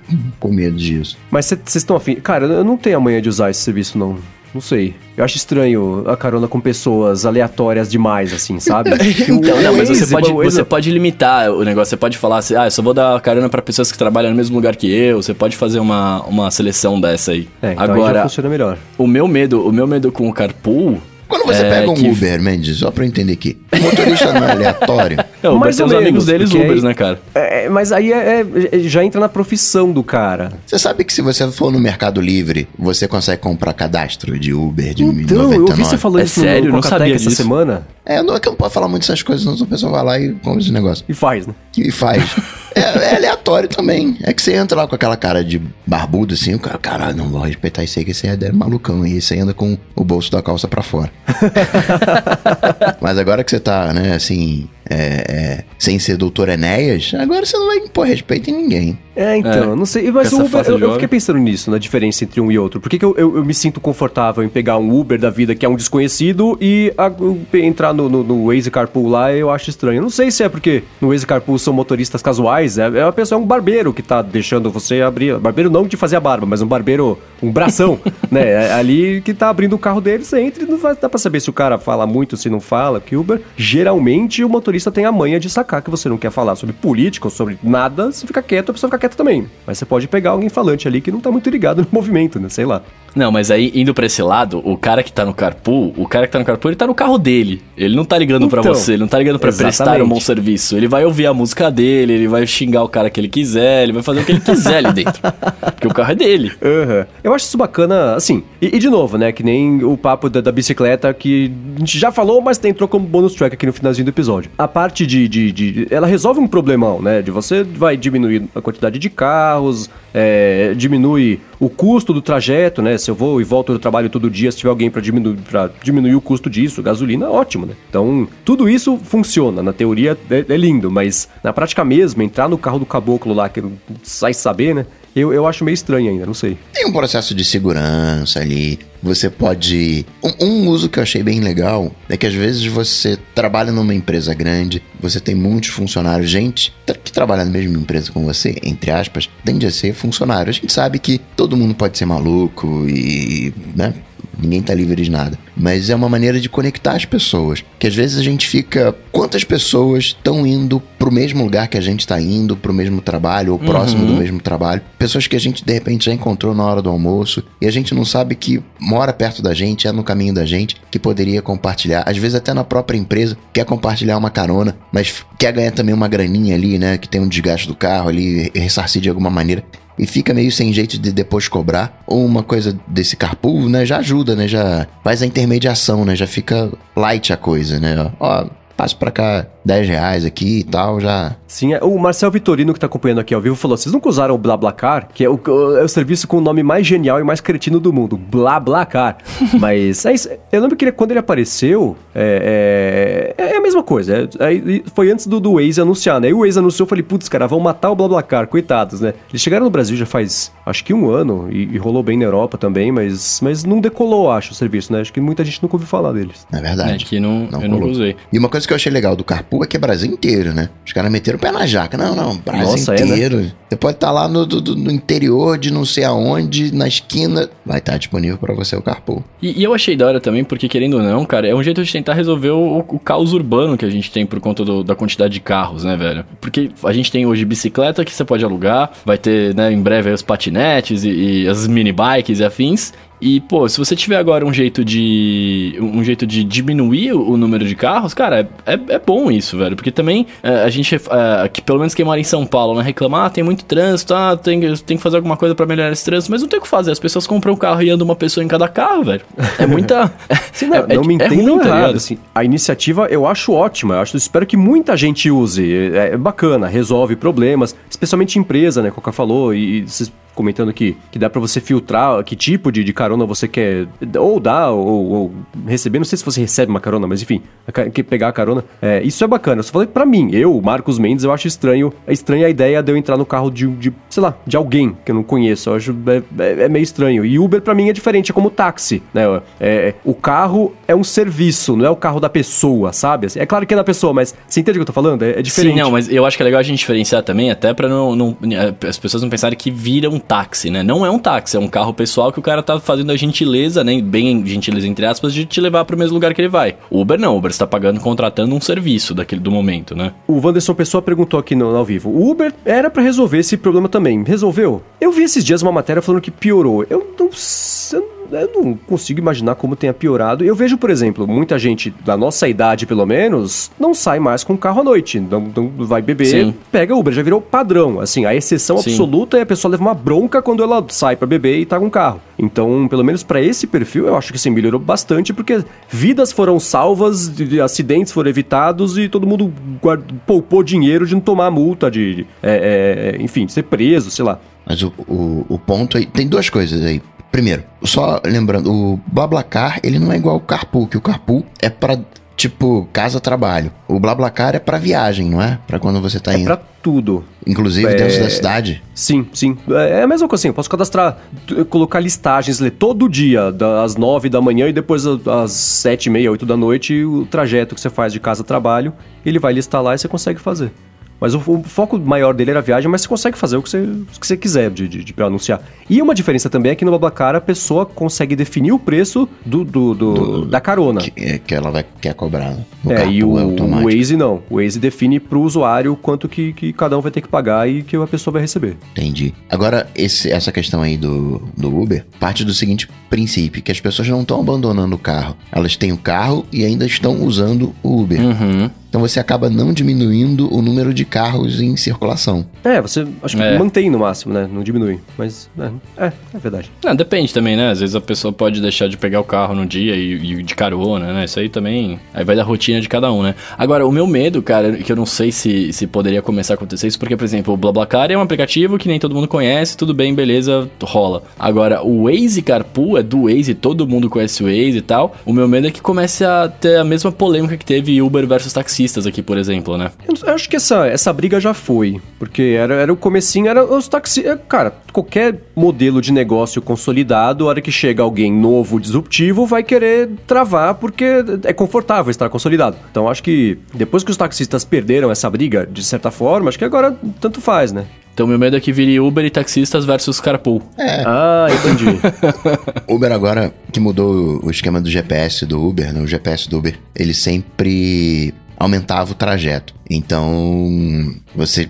com medo disso. Mas vocês estão afim. Cara, eu não tenho a manhã de usar esse serviço, não. Não sei. Eu acho estranho a carona com pessoas aleatórias demais, assim, sabe? Então, não, mas você pode, você pode limitar o negócio. Você pode falar assim, ah, eu só vou dar carona pra pessoas que trabalham no mesmo lugar que eu. Você pode fazer uma, uma seleção dessa aí. É, então aí já Agora, funciona melhor. o meu medo, o meu medo com o carpool... Quando você é pega um que- Uber, Mendes, só pra eu entender aqui, o motorista não é aleatório? Não, o Uber Mais tem os amigos deles Ubers, aí- né, cara? É, mas aí é- é- já entra na profissão do cara. Você sabe que se você for no Mercado Livre, você consegue comprar cadastro de Uber de Então, 99? eu vi você falando É isso sério? no Não Cocatec sabia essa disso. semana. É, não é que eu não posso falar muito dessas coisas, senão a pessoa vai lá e compra esse negócio. E faz, né? E faz. É, é aleatório também. É que você entra lá com aquela cara de barbudo assim, o cara, caralho, não vou respeitar isso aí, que esse é malucão. E você anda com o bolso da calça pra fora. Mas agora que você tá, né, assim, é, é, sem ser doutor Enéas, agora você não vai impor respeito em ninguém. É, então, É. não sei. Mas o Uber, eu, eu fiquei pensando nisso, na diferença entre um e outro. Por que, que eu, eu, eu me sinto confortável em pegar um Uber da vida que é um desconhecido e a- entrar no, no, no Waze Carpool lá eu acho estranho. Não sei se é porque no Waze Carpool são motoristas casuais, é, é uma pessoa, é um barbeiro que tá deixando você abrir. Barbeiro não de fazer a barba, mas um barbeiro, um bração, né? É ali que tá abrindo o carro dele, você entra e não vai dar pra saber se o cara fala muito, se não fala. Que Uber, geralmente o motorista tem a manha de sacar que você não quer falar sobre política ou sobre nada, você fica quieto, a pessoa fica quieta também. Mas você pode pegar alguém falante ali que não tá muito ligado no movimento, né? Sei lá. Não, mas aí, indo pra esse lado, o cara que tá no carpool, o cara que tá no carpool, ele tá no carro dele. Ele não tá ligando pra Então, você, ele não tá ligando pra prestar um bom serviço. Ele vai ouvir a música dele, ele vai xingar o cara que ele quiser, ele vai fazer o que ele quiser ali dentro. Porque o carro é dele. Aham. Eu acho isso bacana, assim. E, e de novo, né? Que nem o papo da, da bicicleta que a gente já falou, mas tem- entrou como bônus track aqui no finalzinho do episódio. A parte de, de, de- Ela resolve um problemão, né? De você vai diminuir a quantidade de carros, é, diminui o custo do trajeto, né? Se eu vou e volto do trabalho todo dia, se tiver alguém para diminuir, pra diminuir o custo disso, gasolina, ótimo, né? Então, tudo isso funciona. Na teoria é, é lindo, mas na prática mesmo, entrar no carro do caboclo lá, que sai saber, né? Eu, eu acho meio estranho ainda, não sei. Tem um processo de segurança ali. Você pode. Um, um uso que eu achei bem legal é que às vezes você trabalha numa empresa grande, você tem muitos funcionários, gente que trabalha na mesma empresa com você, entre aspas, tende a ser funcionário. A gente sabe que todo mundo pode ser maluco e. né? Ninguém tá livre de nada. Mas é uma maneira de conectar as pessoas. Que às vezes a gente fica. Quantas pessoas estão indo pro mesmo lugar que a gente tá indo, pro mesmo trabalho, ou próximo do mesmo trabalho? Pessoas que a gente de repente já encontrou na hora do almoço e a gente não sabe que mora perto da gente, é no caminho da gente, que poderia compartilhar. Às vezes até na própria empresa, quer compartilhar uma carona, mas quer ganhar também uma graninha ali, né? Que tem um desgaste do carro ali, ressarcir de alguma maneira. E fica meio sem jeito de depois cobrar, ou uma coisa desse carpool, né, já ajuda, né, já faz a intermediação, né, já fica light a coisa, né, ó, passa pra cá 10 reais aqui e tal, já. Sim, é, o Marcel Vitorino, que tá acompanhando aqui ao vivo, falou: vocês nunca usaram o BlaBlaCar, que é o, é o serviço com o nome mais genial e mais cretino do mundo, BlaBlaCar. Mas é isso. Eu lembro que ele, quando ele apareceu, é, é, é a mesma coisa. É, foi antes do, do Waze anunciar, né? E o Waze anunciou, eu falei, putz, cara, vão matar o BlaBlaCar, coitados, né? Eles chegaram no Brasil já faz, acho que um ano, e, e rolou bem na Europa também, mas, mas não decolou, acho, o serviço, né? Acho que muita gente nunca ouviu falar deles. É verdade. É que não, não eu não usei. E uma coisa que eu achei legal do Carpool é que é Brasil inteiro, né? Os caras meteram o pé na jaca. Não, não, Brasil Nossa, inteiro. É, né? Você pode estar tá lá no, do, no, interior de não sei aonde, na esquina, vai estar tá disponível para você o Carpool. E, e, eu achei da hora também, porque querendo ou não, cara, é um jeito de tentar resolver o, o caos urbano que a gente tem por conta do, da quantidade de carros, né, velho? Porque a gente tem hoje bicicleta que você pode alugar, vai ter, né, em breve os patinetes e, e as mini bikes e afins. E, pô, se você tiver agora um jeito de. um jeito de diminuir o número de carros, cara, é, é, é bom isso, velho. Porque também é, a gente, é, que pelo menos quem mora em São Paulo, né, reclama, ah, tem muito trânsito, ah, tem, tem que fazer alguma coisa para melhorar esse trânsito, mas não tem o que fazer. As pessoas compram um carro e andam uma pessoa em cada carro, velho. É muita. Sim, não, é, não me é entendam tá assim. A iniciativa eu acho ótima, eu acho, espero que muita gente use. É, bacana, resolve problemas, especialmente empresa, né, Coca falou, e, e comentando que, que dá para você filtrar que tipo de, de carona você quer ou dar ou, ou, receber. Não sei se você recebe uma carona, mas enfim, que pegar a carona. É, isso é bacana. Eu só falei para mim, eu, Marcos Mendes, eu acho estranho. É estranha a ideia de eu entrar no carro de, de sei lá, de alguém que eu não conheço. Eu acho é, é, é meio estranho. E Uber para mim é diferente, é como táxi, né? É, o carro é um serviço, não é o carro da pessoa, sabe? Assim, é claro que é da pessoa, mas você entende o que eu tô falando? É, é diferente. Sim, não, mas eu acho que é legal a gente diferenciar também, até para não, não, as pessoas não pensarem que vira um táxi, né? Não é um táxi, é um carro pessoal que o cara tá fazendo a gentileza, né? Bem gentileza entre aspas, de te levar pro mesmo lugar que ele vai. Uber não, Uber está pagando, contratando um serviço daquele do momento, né? O Wanderson Pessoa perguntou aqui no, ao vivo. O Uber era para resolver esse problema também. Resolveu? Eu vi esses dias uma matéria falando que piorou. Eu não eu não consigo imaginar como tenha piorado. Eu vejo, por exemplo, muita gente da nossa idade, pelo menos, não sai mais com carro à noite. Não, não vai beber, Sim. pega Uber, já virou padrão. Assim, a exceção Sim. absoluta é a pessoa leva uma bronca quando ela sai para beber e tá com carro. Então, pelo menos para esse perfil, eu acho que sim, melhorou bastante, porque vidas foram salvas, acidentes foram evitados e todo mundo guarda, poupou dinheiro de não tomar multa, de, é, é, enfim, ser preso, sei lá. Mas o, o, o ponto aí. Tem duas coisas aí. Primeiro, só lembrando, o BlaBlaCar, ele não é igual o Carpool, que o Carpool é para tipo casa-trabalho. O BlaBlaCar é para viagem, não é? Para quando você tá é indo. É pra tudo. Inclusive é... dentro da cidade? Sim, sim. É, é a mesma coisa assim, eu posso cadastrar, colocar listagens, ler todo dia, das nove da manhã e depois às sete e meia, oito da noite, o trajeto que você faz de casa-trabalho, ele vai listar lá e você consegue fazer. Mas o, o, foco maior dele era a viagem, mas você consegue fazer o que você, o que você quiser de, de, de anunciar. E uma diferença também é que no Babacar a pessoa consegue definir o preço do, do, do, do da carona. Que, é, que, ela vai, quer cobrar. No é, e o, é o Waze não. O Waze define para o usuário quanto que, que cada um vai ter que pagar e que a pessoa vai receber. Entendi. Agora, esse, essa questão aí do, do Uber parte do seguinte princípio, que as pessoas não estão abandonando o carro. Elas têm o carro e ainda estão usando o Uber. Uhum. Então você acaba não diminuindo o número de carros em circulação. É, você acho que é. mantém no máximo, né? Não diminui. Mas é, é, é verdade. Não, depende também, né? Às vezes a pessoa pode deixar de pegar o carro no dia e, e, de carona, né? Isso aí também. Aí vai da rotina de cada um, né? Agora, o meu medo, cara, que eu não sei se, se poderia começar a acontecer isso, porque, por exemplo, o BlaBlaCar é um aplicativo que nem todo mundo conhece, tudo bem, beleza, rola. Agora, o Waze Carpool é do Waze, todo mundo conhece o Waze e tal. O meu medo é que comece a ter a mesma polêmica que teve Uber versus taxista taxistas aqui, por exemplo, né? Eu acho que essa, essa briga já foi, porque era, era o comecinho, era os taxistas... É, cara, qualquer modelo de negócio consolidado, a hora que chega alguém novo, disruptivo, vai querer travar porque é confortável estar consolidado. Então acho que depois que os taxistas perderam essa briga, de certa forma, acho que agora tanto faz, né? Então meu medo é que vire Uber e taxistas versus carpool. É. Ah, entendi. Uber agora, que mudou o esquema do GPS do Uber, né? O GPS do Uber, ele sempre aumentava o trajeto. Então, você,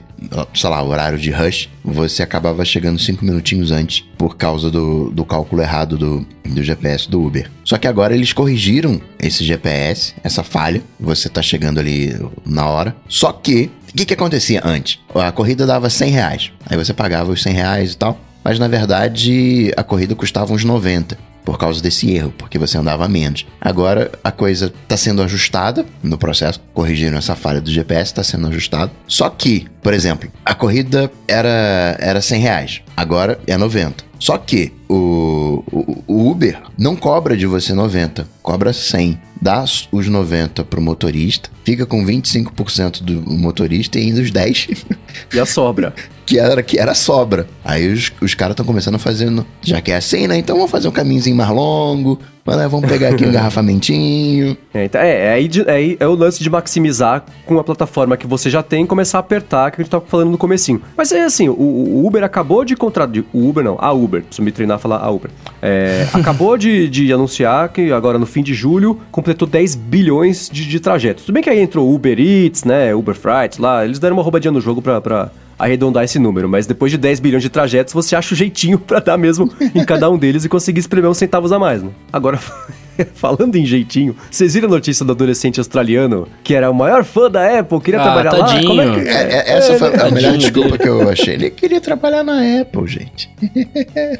sei lá, o horário de rush, você acabava chegando cinco minutinhos antes por causa do, do cálculo errado do, do GPS do Uber. Só que agora eles corrigiram esse GPS, essa falha. Você tá chegando ali na hora. Só que que, que acontecia antes? A corrida dava 100 reais. Aí você pagava os 100 reais e tal. Mas na verdade a corrida custava uns 90 por causa desse erro, porque você andava menos. Agora a coisa está sendo ajustada no processo, corrigiram essa falha do GPS, está sendo ajustado. Só que, por exemplo, a corrida era, era 100 reais, agora é 90. Só que o, o, o, Uber não cobra de você 90, cobra 100. Dá os 90 pro motorista, fica com 25% do motorista e ainda os 10. E a sobra. que era que era sobra. Aí os, os caras estão começando a fazer, já que é assim, né? Então vamos fazer um caminhozinho mais longo, mas, né, vamos pegar aqui um engarrafamentinho. É, então, é, é, aí, é, é o lance de maximizar com a plataforma que você já tem e começar a apertar, que a gente tava falando no comecinho. Mas é assim, o, o Uber acabou de contratar... O Uber não, a Uber, preciso me treinar a falar a Uber. É, acabou de, de anunciar que agora no fim de julho completou 10 bilhões de, de trajetos. Tudo bem que aí entrou Uber Eats, né, Uber Freight lá, eles deram uma roubadinha no jogo pra, pra arredondar esse número, mas depois de 10 bilhões de trajetos, você acha o jeitinho para dar mesmo em cada um deles e conseguir espremer uns centavos a mais, né? Agora, falando em jeitinho, vocês viram a notícia do adolescente australiano que era o maior fã da Apple, queria ah, trabalhar tadinho. lá? Como é que... é, é, essa é, foi a melhor desculpa que eu achei. Ele queria trabalhar na Apple, gente.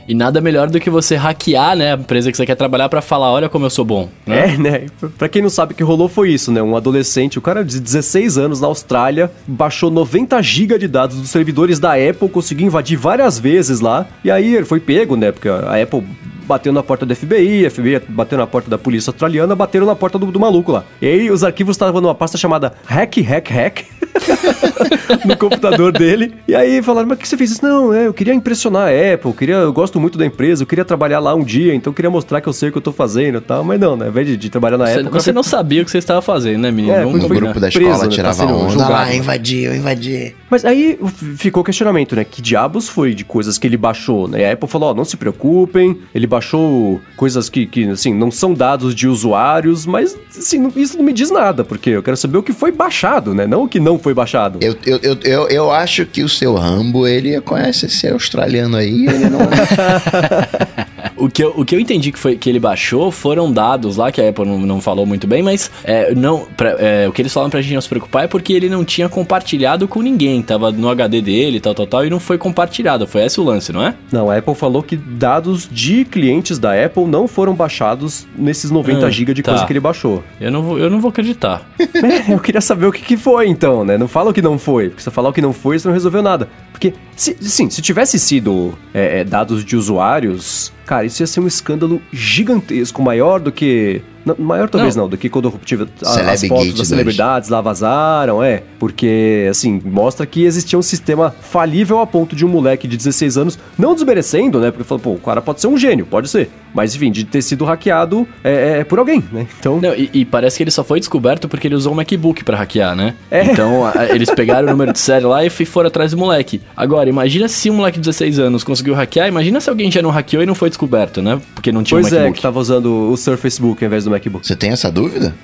e nada melhor do que você hackear, né, a empresa que você quer trabalhar para falar, olha como eu sou bom. Né? É, né? Pra quem não sabe o que rolou foi isso, né? Um adolescente, o cara de 16 anos na Austrália, baixou 90 GB de dados dos servidores da Apple, conseguiu invadir várias vezes lá, e aí ele foi pego, né? Porque a Apple bateu na porta do FBI, a FBI bateu na porta da polícia australiana, bateram na porta do, do maluco lá. E aí os arquivos estavam numa pasta chamada Hack, Hack, Hack. no computador dele. E aí falaram, mas o que você fez isso? Não, é, eu queria impressionar a Apple, eu, queria, eu gosto muito da empresa, eu queria trabalhar lá um dia, então eu queria mostrar que eu sei o que eu tô fazendo e tal. Mas não, né? Ao invés de, de trabalhar na você, Apple... Você não sabia o que você estava fazendo, né, menino? É, no grupo da escola preso, né, tirava tá onda. Julgado. Ah, invadi, eu invadi. Mas aí ficou o questionamento, né? Que diabos foi de coisas que ele baixou, né? A Apple falou, ó, oh, não se preocupem, ele baixou coisas que, que, assim, não são dados de usuários, mas, assim, isso não me diz nada, porque eu quero saber o que foi baixado, né? Não o que não foi baixado. Eu, eu, eu, eu, eu acho que o seu Rambo, ele conhece esse australiano aí, ele não... o, que eu, o que eu entendi que, foi, que ele baixou foram dados lá, que a Apple não, não falou muito bem, mas é, não, pra, é, o que eles falaram pra gente não se preocupar é porque ele não tinha compartilhado com ninguém, tava no HD dele, tal, tal, tal, e não foi compartilhado. Foi esse o lance, não é? Não, a Apple falou que dados de clientes da Apple não foram baixados nesses 90 hum, GB de tá. coisa que ele baixou. Eu não vou, eu não vou acreditar. é, eu queria saber o que, que foi então, né? Não fala o que não foi, porque se falar o que não foi, você não resolveu nada. Porque, se, sim, se tivesse sido é, é dados de usuários, cara, isso ia ser um escândalo gigantesco, maior do que maior talvez não. não, do que quando tive as fotos das celebridades lá vazaram, é. Porque, assim, mostra que existia um sistema falível a ponto de um moleque de 16 anos, não desmerecendo, né? Porque falou, pô, o cara pode ser um gênio, pode ser. Mas, enfim, de ter sido hackeado é, é por alguém, né? Então... Não, e, e, parece que ele só foi descoberto porque ele usou um MacBook para hackear, né? É. Então, a, eles pegaram o número de série lá e foram atrás do moleque. Agora, imagina se um moleque de 16 anos conseguiu hackear, imagina se alguém já não hackeou e não foi descoberto, né? Porque não tinha pois um MacBook. Pois é, que tava usando o Surface Book ao invés do MacBook. Você tem essa dúvida?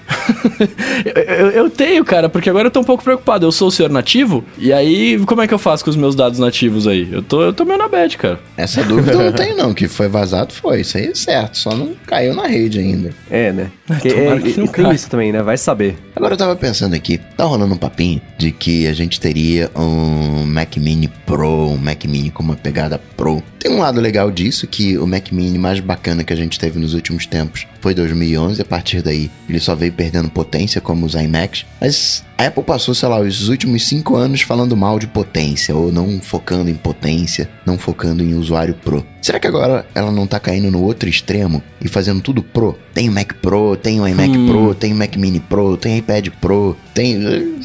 eu, eu, eu, tenho, cara, porque agora eu tô um pouco preocupado. Eu sou o senhor nativo, e aí como é que eu faço com os meus dados nativos aí? Eu tô, eu tô meio na bad, cara. Essa dúvida eu não tenho, não. Que foi vazado foi. Isso aí é certo. Só não caiu na rede ainda. É, né? Que, é, que não tem isso também, né? Vai saber. Agora eu tava pensando aqui, tá rolando um papinho de que a gente teria um Mac Mini Pro, um Mac Mini com uma pegada Pro. Tem um lado legal disso, que o Mac Mini mais bacana que a gente teve nos últimos tempos foi 2011. A partir daí, ele só veio perdendo potência, como os iMacs. Mas a Apple passou, sei lá, os últimos cinco anos falando mal de potência, ou não focando em potência, não focando em usuário Pro. Será que agora ela não tá caindo no outro extremo e fazendo tudo Pro? Tem o Mac Pro, tem o iMac hum. Pro, tem o Mac Mini Pro, tem o iPad Pro, tem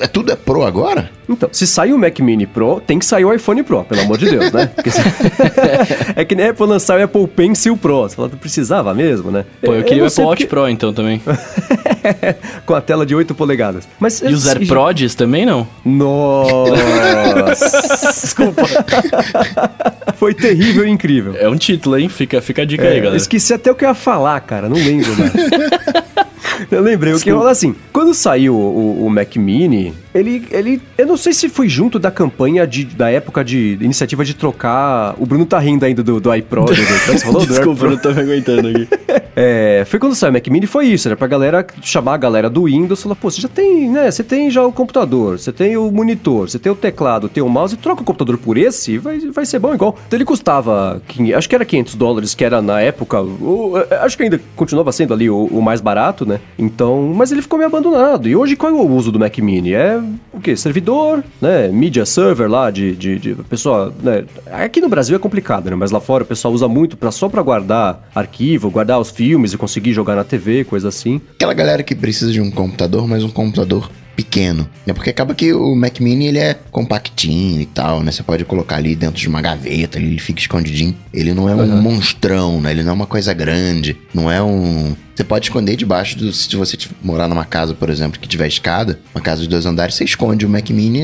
é tudo é Pro agora? Então, se sair o Mac Mini Pro, tem que sair o iPhone Pro, pelo amor de Deus, né? Se... é que nem Apple lançar o Apple Pencil Pro. Você fala, precisava mesmo, né? Pô, eu queria eu o Apple Watch Pro então também. Com a tela de 8 polegadas. Mas, e os AirPods também não? Nossa! Desculpa. Foi terrível e incrível. É um título, hein? Fica, fica a dica é, aí, galera. Esqueci até o que eu ia falar, cara. Não lembro, né? Eu lembrei, o que rola assim, quando saiu o, o, Mac Mini, ele, ele. Eu não sei se foi junto da campanha de, da época de iniciativa de trocar. O Bruno tá rindo ainda do, do iPro. Do, do, você falou? Desculpa, eu não tô me aguentando aqui. é, foi quando saiu o Mac Mini, foi isso. Era pra galera chamar a galera do Windows e falar, pô, você já tem, né? Você tem já o computador, você tem o monitor, você tem o teclado, tem o mouse, troca o computador por esse vai, vai ser bom igual. Então ele custava, acho que era 500 dólares, que era na época, o, acho que ainda continuava sendo ali o, o mais barato, né? Então, mas ele ficou meio abandonado. E hoje qual é o uso do Mac Mini? É o quê? Servidor, né? Media server lá de, de, de pessoa, né? Aqui no Brasil é complicado, né? Mas lá fora o pessoal usa muito para só para guardar arquivo, guardar os filmes e conseguir jogar na TV, coisa assim. Aquela galera que precisa de um computador, mas um computador pequeno, né? Porque acaba que o Mac Mini ele é compactinho e tal, né? Você pode colocar ali dentro de uma gaveta, ele fica escondidinho. Ele não é um uhum. monstrão, né? Ele não é uma coisa grande, não é um você pode esconder debaixo do. Se você morar numa casa, por exemplo, que tiver escada, uma casa de dois andares, você esconde o Mac Mini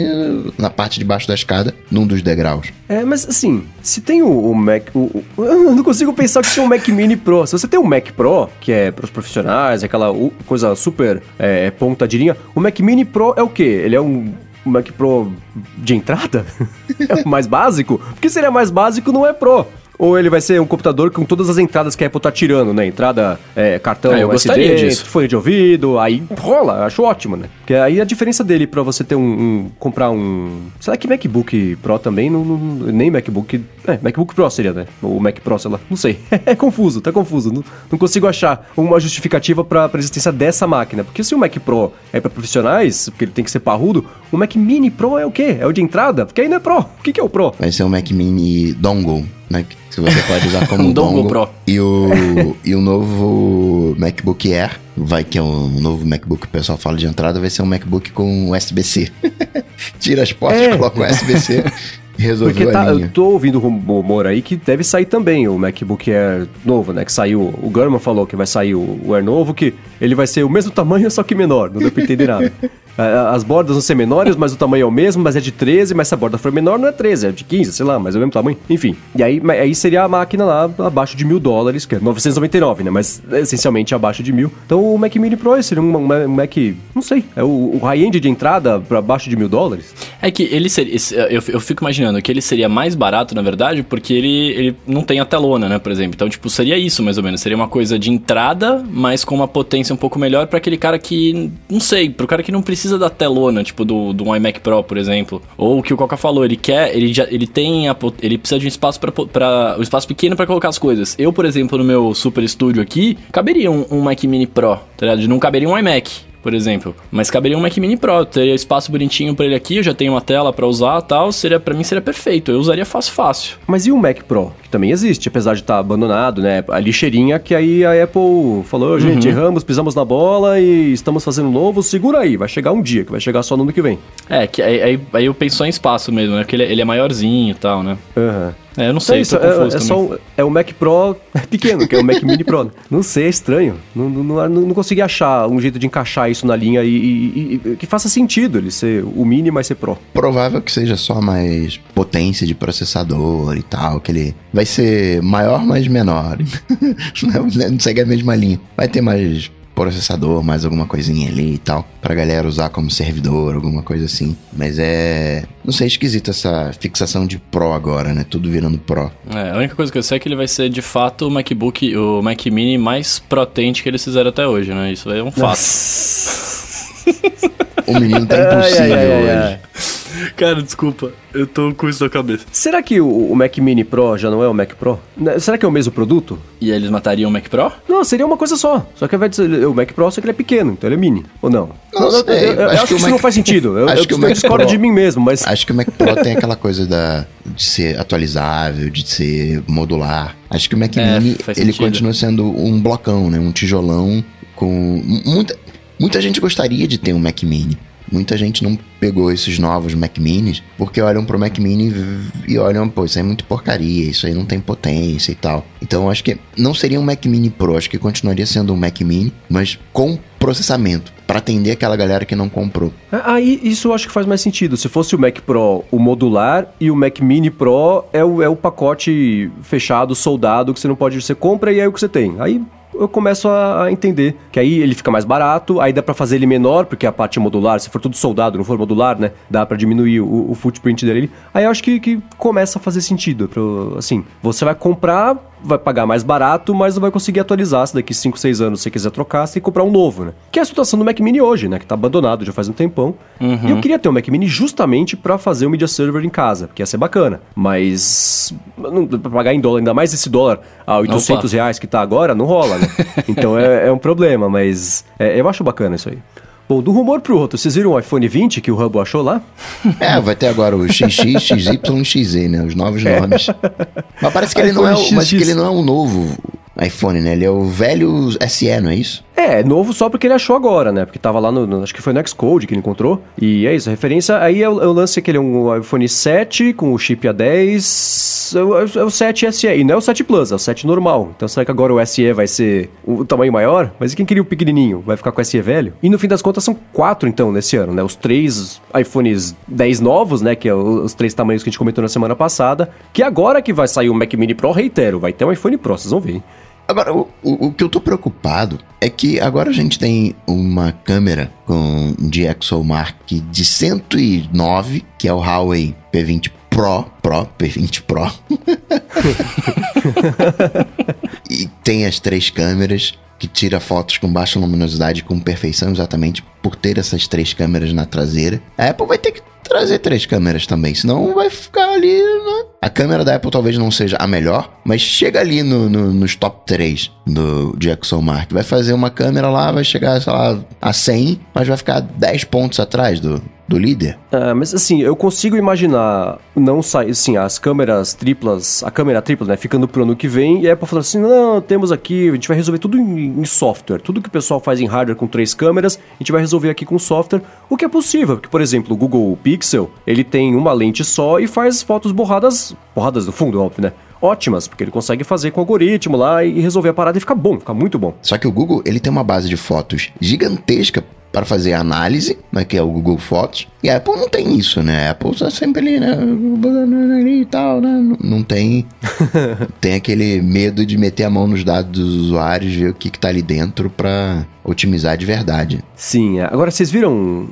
na parte de baixo da escada, num dos degraus. É, mas assim, se tem o, o Mac. O, o, eu não consigo pensar que tem um Mac Mini Pro. Se você tem um Mac Pro, que é para os profissionais, aquela coisa super é, ponta de linha, o Mac Mini Pro é o quê? Ele é um Mac Pro de entrada? é o mais básico? Porque se ele é mais básico, não é Pro. Ou ele vai ser um computador com todas as entradas que a Apple tá tirando, né? Entrada, é, cartão ah, USB, fone de ouvido, aí rola, acho ótimo, né? Porque aí a diferença dele para você ter um, um, comprar um, sei lá que MacBook Pro também, não, não, nem MacBook, é, MacBook Pro seria, né? O Mac Pro, sei lá, não sei. é confuso, tá confuso. Não, não consigo achar uma justificativa para a existência dessa máquina. Porque se o Mac Pro é para profissionais, porque ele tem que ser parrudo, o Mac Mini Pro é o quê? É o de entrada? Porque aí não é Pro. O que, que é o Pro? Vai ser o Mac Mini Dongle né? Que você pode usar como um dongle, Pro. E o, e o novo MacBook Air, vai que é um novo MacBook que o pessoal fala de entrada, vai ser um MacBook com USB-C. Tira as portas, é. coloca o USB-C. Resolveu Porque tá, eu tô ouvindo rumor aí que deve sair também o MacBook Air novo, né? Que saiu. O Gurman falou que vai sair o, o Air novo, que ele vai ser o mesmo tamanho, só que menor. Não deu pra entender nada. As bordas vão ser menores, mas o tamanho é o mesmo, mas é de 13, mas se a borda for menor, não é 13, é de 15, sei lá, mas é o mesmo tamanho. Enfim. E aí, aí seria a máquina lá abaixo de mil dólares, que é 999, né? Mas essencialmente abaixo de mil. Então o Mac Mini Pro seria um, Mac, não sei, é o, o high-end de entrada para abaixo de mil dólares. É que ele seria, eu, eu fico imaginando que ele seria mais barato, na verdade, porque ele, ele não tem a telona, né, por exemplo. Então, tipo, seria isso mais ou menos. Seria uma coisa de entrada, mas com uma potência um pouco melhor para aquele cara que, não sei, pro cara que não precisa precisa da telona, tipo do, do iMac Pro, por exemplo. Ou o que o Coca falou, ele quer, ele já ele tem a, ele precisa de um espaço para um espaço pequeno para colocar as coisas. Eu, por exemplo, no meu Super Studio aqui, caberia um, um Mac Mini Pro, tá ligado? Não caberia um iMac por exemplo. Mas caberia um Mac Mini Pro, teria espaço bonitinho para ele aqui, eu já tenho uma tela para usar tal, seria para mim seria perfeito, eu usaria fácil fácil. Mas e o Mac Pro, que também existe, apesar de estar tá abandonado, né? A lixeirinha que aí a Apple falou, gente, uhum. erramos, pisamos na bola e estamos fazendo novo, segura aí, vai chegar um dia, que vai chegar só no ano que vem. É, que aí, aí, aí eu penso só em espaço mesmo, né? Porque ele, é, ele é maiorzinho e tal, né? Aham. Uhum. É, eu não sei, então, é, é, só um, é o Mac Pro pequeno, que é o Mac Mini Pro. Não sei, é estranho. Não, não, não, não, consegui achar um jeito de encaixar isso na linha e, e, e, que faça sentido ele ser o Mini, mas ser Pro. Provável que seja só mais potência de processador e tal, que ele vai ser maior, mas menor. não segue a mesma linha. Vai ter mais processador, mais alguma coisinha ali e tal, pra galera usar como servidor, alguma coisa assim. Mas é. Não sei, esquisito essa fixação de Pro agora, né? Tudo virando Pro. É, a única coisa que eu sei é que ele vai ser de fato o MacBook, o Mac Mini mais potente que eles fizeram até hoje, né? Isso é um fato. o menino tá impossível ai, ai, ai, hoje. Cara, desculpa, eu tô com isso na cabeça. Será que o, o, Mac Mini Pro já não é o Mac Pro? Né, será que é o mesmo produto? E eles matariam o Mac Pro? Não, seria uma coisa só. Só que ao invés de ser o Mac Pro, só que ele é pequeno, então ele é mini. Ou não? Não, eu, eu, eu, acho, que, que isso Mac... não faz sentido. Eu, acho eu, que o Mac discordo Pro... de mim mesmo, mas. Acho que o Mac Pro tem aquela coisa da, de ser atualizável, de ser modular. Acho que o Mac é, Mini, ele continua sendo um blocão, né? Um tijolão com. Muita, muita gente gostaria de ter um Mac Mini. Muita gente não pegou esses novos Mac Minis porque olham pro Mac Mini e olham, pô, isso aí é muito porcaria, isso aí não tem potência e tal. Então acho que não seria um Mac Mini Pro, acho que continuaria sendo um Mac Mini, mas com processamento para atender aquela galera que não comprou. É, aí isso eu acho que faz mais sentido. Se fosse o Mac Pro, o modular e o Mac Mini Pro é o, é o pacote fechado, soldado que você não pode você compra e é o que você tem. Aí eu começo a, entender que aí ele fica mais barato, aí dá para fazer ele menor, porque a parte modular, se for tudo soldado, não for modular, né? Dá para diminuir o, o, footprint dele. Aí eu acho que, que começa a fazer sentido. Pro, assim, você vai comprar vai pagar mais barato, mas não vai conseguir atualizar se daqui 5, 6 anos você quiser trocar, você tem que comprar um novo, né? Que é a situação do Mac Mini hoje, né? Que tá abandonado já faz um tempão. Uhum. E eu queria ter um Mac Mini justamente para fazer o Media Server em casa, porque ia ser bacana. Mas não, pra pagar em dólar, ainda mais esse dólar a 800 Opa. reais que tá agora, não rola, né? então é, é, um problema, mas é, eu acho bacana isso aí. Bom, do rumor pro outro, vocês viram o iPhone 20 que o Hubble achou lá? É, vai ter agora o XX, XY, XZ, né? Os novos é. nomes. Mas parece que ele não é, o, mas que ele não é um novo iPhone, né? Ele é o velho SE, não é isso? É, novo só porque ele achou agora, né? Porque tava lá no, no acho que foi no Xcode que ele encontrou. E é isso, a referência aí é é lance que ele é um iPhone 7 com o chip A10, é o, é o 7 SE, e não é o 7 Plus, é o 7 normal. Então será que agora o SE vai ser o tamanho maior? Mas e quem queria o pequenininho? Vai ficar com o SE velho? E no fim das contas são quatro então nesse ano, né? Os três iPhones 10 novos, né? Que é os três tamanhos que a gente comentou na semana passada. Que agora que vai sair o Mac Mini Pro, reitero, vai ter um iPhone Pro, vocês vão ver. Hein? Agora, o, o, o, que eu tô preocupado é que agora a gente tem uma câmera com DxOMark de 109, que é o Huawei P20 Pro, Pro, P20 Pro. e tem as três câmeras que tira fotos com baixa luminosidade com perfeição exatamente por ter essas três câmeras na traseira. A Apple vai ter que trazer três câmeras também, senão vai ficar ali. Né? A câmera da Apple talvez não seja a melhor, mas chega ali no, no, nos top 3 do Jackson Mark. Vai fazer uma câmera lá, vai chegar, sei lá, a 100, mas vai ficar 10 pontos atrás do, do líder? É, mas assim, eu consigo imaginar não sair, assim, as câmeras triplas, a câmera tripla, né, ficando pro ano que vem, e a Apple falando assim, não, temos aqui, a gente vai resolver tudo em, em, software, tudo que o pessoal faz em hardware com três câmeras, a gente vai resolver aqui com software, o que é possível, porque, por exemplo, o Google Pixel, ele tem uma lente só e faz fotos borradas, borradas no fundo, óbvio, né, ótimas, porque ele consegue fazer com o algoritmo lá e resolver a parada e fica bom, fica muito bom. Só que o Google, ele tem uma base de fotos gigantesca para fazer análise, né, que é o Google Fotos. E a Apple não tem isso, né? A Apple está sempre ali, né? E tal, né? Não tem. tem aquele medo de meter a mão nos dados dos usuários, ver o que, que tá ali dentro para otimizar de verdade. Sim, é. agora vocês viram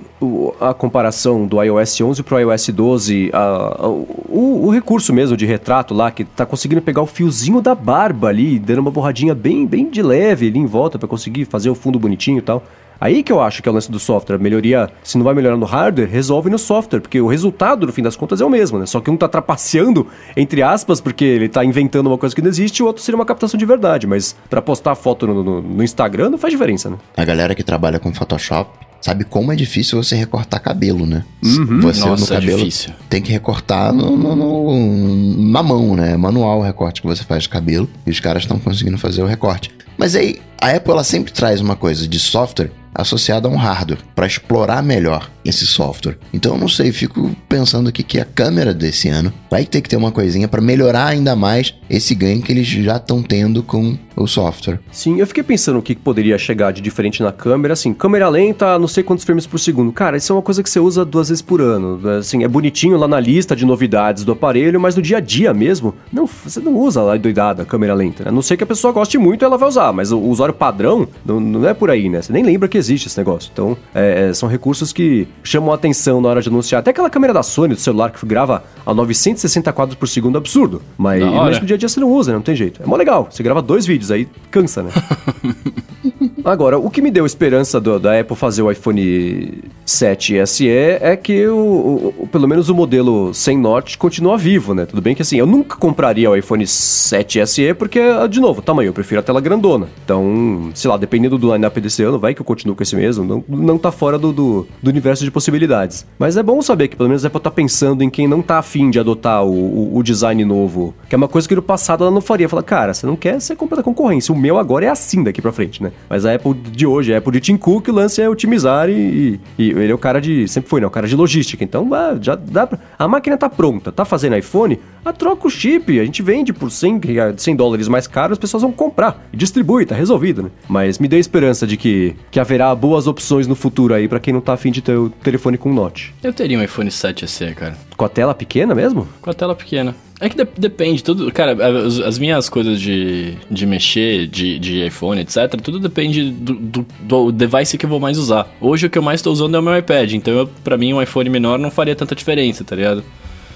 a comparação do iOS 11 para o iOS 12, a, a, o, o, recurso mesmo de retrato lá, que tá conseguindo pegar o fiozinho da barba ali, dando uma borradinha bem, bem de leve ali em volta para conseguir fazer o fundo bonitinho e tal. Aí que eu acho que é o lance do software. Melhoria, se não vai melhorar no hardware, resolve no software, porque o resultado, no fim das contas, é o mesmo, né? Só que um tá trapaceando, entre aspas, porque ele tá inventando uma coisa que não existe, e o outro seria uma captação de verdade. Mas para postar foto no, no, no, Instagram não faz diferença, né? A galera que trabalha com Photoshop sabe como é difícil você recortar cabelo, né? Uhum. Você Nossa, no é cabelo é difícil. tem que recortar no, no, no, na mão, né? Manual o recorte que você faz de cabelo e os caras estão conseguindo fazer o recorte. Mas aí a Apple ela sempre traz uma coisa de software associada a um hardware para explorar melhor esse software. Então eu não sei, fico pensando aqui que a câmera desse ano vai ter que ter uma coisinha para melhorar ainda mais esse ganho que eles já estão tendo com o software. Sim, eu fiquei pensando o que poderia chegar de diferente na câmera, assim, câmera lenta, não sei quantos frames por segundo. Cara, isso é uma coisa que você usa duas vezes por ano. Assim, é bonitinho lá na lista de novidades do aparelho, mas no dia a dia mesmo, não, você não usa lá doidada a câmera lenta. Né? A não ser que a pessoa goste muito, ela vai usar, mas o usuário padrão não, não é por aí, né? Você nem lembra que existe esse negócio. Então, é, é, são recursos que chamam a atenção na hora de anunciar. Até aquela câmera da Sony do celular que grava a 960 quadros por segundo, absurdo. Mas, mas no dia a dia você não usa, né? Não tem jeito. É mó legal. Você grava dois vídeos, aí cansa, né? Agora, o que me deu esperança do, da Apple fazer o iPhone 7 SE é que o, o, pelo menos o modelo sem Note continua vivo, né? Tudo bem que assim, eu nunca compraria o iPhone 7 SE porque, de novo, tamanho, eu prefiro a tela grandona. Então, sei lá, dependendo do line-up desse ano, vai que eu continuo com esse mesmo, não, não tá fora do, do, do, universo de possibilidades. Mas é bom saber que pelo menos a Apple tá pensando em quem não tá afim de adotar o, o, design novo, que é uma coisa que no passado ela não faria. Fala, cara, você não quer ser compra da concorrência, o meu agora é assim daqui pra frente, né? Mas a Apple de hoje, a Apple de Tim Cook, o lance é otimizar e, e, ele é o cara de. Sempre foi, né? O cara de logística. Então ah, já dá pra. A máquina tá pronta, tá fazendo iPhone, a troca o chip. A gente vende por 100, 100 dólares mais caro, as pessoas vão comprar. E distribui, tá resolvido, né? Mas me dê esperança de que, que haverá boas opções no futuro aí para quem não tá afim de ter o telefone com Note. Eu teria um iPhone 7 SE, cara. Com a tela pequena mesmo? Com a tela pequena. É que de depende, tudo. Cara, as, as, minhas coisas de, de mexer, de, de iPhone, etc., tudo depende do, do, do, device que eu vou mais usar. Hoje o que eu mais estou usando é o meu iPad, então eu, pra mim um iPhone menor não faria tanta diferença, tá ligado?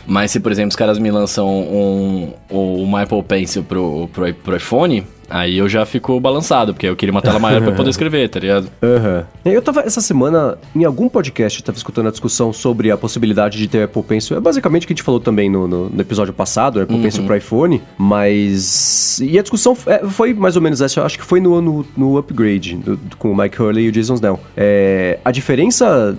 Mas se, por exemplo, os caras me lançam um, um, Apple Pencil pro, pro, pro iPhone, Aí eu já fico balançado, porque eu queria uma tela maior pra poder escrever, tá ligado? Uhum. Eu tava, essa semana, em algum podcast, tava escutando a discussão sobre a possibilidade de ter Apple Pencil. É basicamente o que a gente falou também no, no, no episódio passado, Apple uhum. Pencil pro iPhone, mas... E a discussão é, foi mais ou menos essa, eu acho que foi no, no, no Upgrade, do, com o Mike Hurley e o Jason Snell. É, a diferença...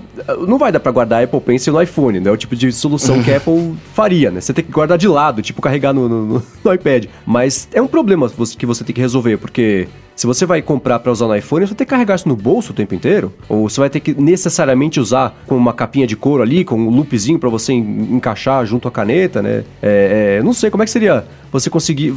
Não vai dar pra guardar Apple Pencil no iPhone, né? É o tipo de solução que a Apple faria, né? Você tem que guardar de lado, tipo carregar no, no, no iPad. Mas é um problema que você tem que resolver, porque se você vai comprar para usar no iPhone, você vai ter que carregar isso no bolso o tempo inteiro? Ou você vai ter que necessariamente usar com uma capinha de couro ali, com um loopzinho para você encaixar junto à caneta, né? É, é, não sei, como é que seria você conseguir.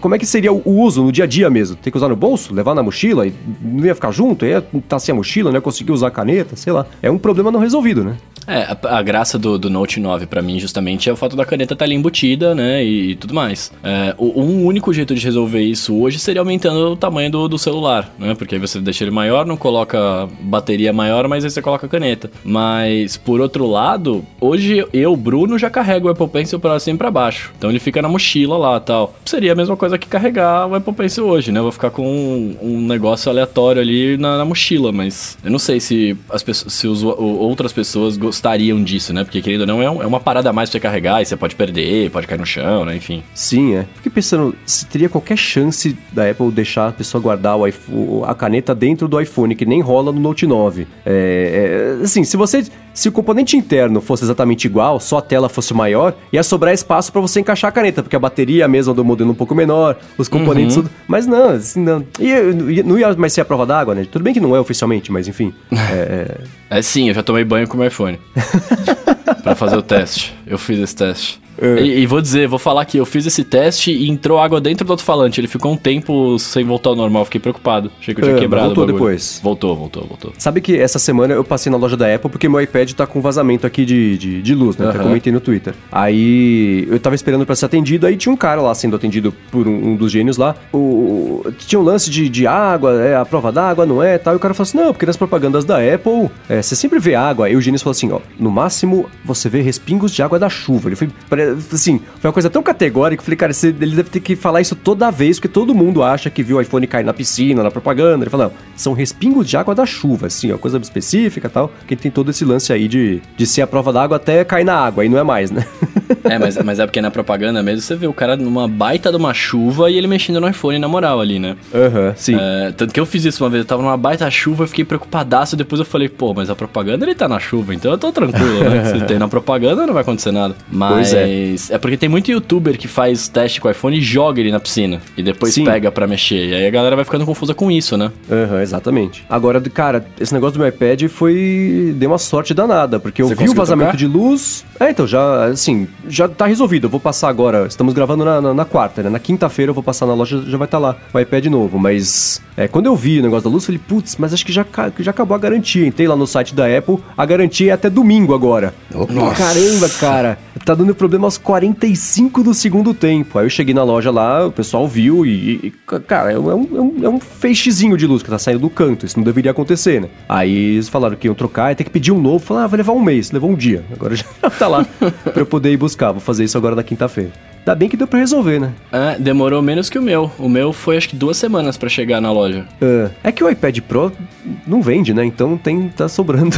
Como é que seria o uso no dia a dia mesmo? Tem que usar no bolso, levar na mochila e não ia ficar junto, ia estar tá sem a mochila, não ia conseguir usar a caneta, sei lá. É um problema não resolvido, né? É, a, a graça do, do, Note 9 para mim, justamente, é o fato da caneta estar tá ali embutida, né? E, e tudo mais. É, o, um único jeito de resolver isso hoje seria aumentando o tamanho do, do celular, né? Porque aí você deixa ele maior, não coloca bateria maior, mas aí você coloca caneta. Mas, por outro lado, hoje eu, Bruno, já carrego o Apple Pencil pra cima e pra baixo. Então ele fica na mochila lá tal. Seria a mesma coisa que carregar o Apple Pencil hoje, né? Eu vou ficar com um, um negócio aleatório ali na, na, mochila, mas eu não sei se as pessoas, se os, outras pessoas gostariam disso, né? Porque, querido ou não, é, um, é uma parada a mais pra você carregar e você pode perder, pode cair no chão, né? Enfim. Sim, é. Fiquei pensando se teria qualquer chance da Apple deixar a pessoa guardar o iPhone, a caneta dentro do iPhone, que nem rola no Note 9. É, é, assim, se você. Se o componente interno fosse exatamente igual, só a tela fosse maior, ia sobrar espaço para você encaixar a caneta, porque a bateria mesmo do modelo um pouco menor, os componentes. Uhum. Tudo, mas não, assim, não. E, não ia mais ser a prova d'água, né? Tudo bem que não é oficialmente, mas enfim. é, é... é sim, eu já tomei banho com o meu iPhone. para fazer o teste. Eu fiz esse teste. É. E, e, vou dizer, vou falar que eu fiz esse teste e entrou água dentro do alto-falante. Ele ficou um tempo sem voltar ao normal, fiquei preocupado. Achei que eu tinha é, quebrado voltou depois. Voltou, voltou, voltou. Sabe que essa semana eu passei na loja da Apple porque meu iPad tá com vazamento aqui de, de, de luz, né? Uhum. Até comentei no Twitter. Aí eu tava esperando para ser atendido, aí tinha um cara lá sendo atendido por um, um dos gênios lá. O, tinha um lance de, de água, é a prova d'água, não é? Tal. E o cara falou assim: não, porque nas propagandas da Apple, é, você sempre vê água. Aí o gênio falou assim: ó, no máximo você vê respingos de água da chuva. Ele foi assim, foi uma coisa tão categórica. Eu falei, cara, ele deve ter que falar isso toda vez, porque todo mundo acha que viu o iPhone cair na piscina, na propaganda. Ele falou, não, são respingos de água da chuva, assim, ó, coisa específica e tal. Que tem todo esse lance aí de, de ser a prova d'água até cair na água, aí não é mais, né? é, mas, mas é porque na propaganda mesmo você vê o cara numa baita de uma chuva e ele mexendo no iPhone na moral ali, né? Aham, uhum, sim. É, tanto que eu fiz isso uma vez, eu tava numa baita chuva, eu fiquei preocupadaço, depois eu falei, pô, mas a propaganda ele tá na chuva, então eu tô tranquilo, né? Se tem na propaganda não vai acontecer nada. Mas é. é porque tem muito youtuber que faz teste com o iPhone e joga ele na piscina. E depois Sim. pega para mexer. E aí a galera vai ficando confusa com isso, né? Aham, uhum, exatamente. Agora, cara, esse negócio do meu iPad foi. deu uma sorte danada, porque eu Você vi o vazamento de luz. É, então, já, assim, já tá resolvido. Eu vou passar agora. Estamos gravando na, na, na quarta, né? Na quinta-feira eu vou passar na loja, já vai estar tá lá o iPad novo. Mas, é, quando eu vi o negócio da luz, eu falei, putz, mas acho que já, já acabou a garantia. Entrei lá no site da Apple, a garantia é até domingo agora. Nossa. Caramba, cara. Tá dando problema aos 45 do segundo tempo. Aí eu cheguei na loja lá, o pessoal viu e, e cara, é um, é, um, é um feixezinho de luz que tá saindo do canto. Isso não deveria acontecer, né? Aí eles falaram que iam trocar e tem que pedir um novo. Falaram, ah, vai levar um mês. Levou um dia. Agora já tá lá pra eu poder ir buscar. Vou fazer isso agora na quinta-feira. Ainda bem que deu pra resolver, né? É, demorou menos que o meu. O meu foi acho que duas semanas para chegar na loja. É, é que o iPad Pro não vende, né? Então tem, tá sobrando.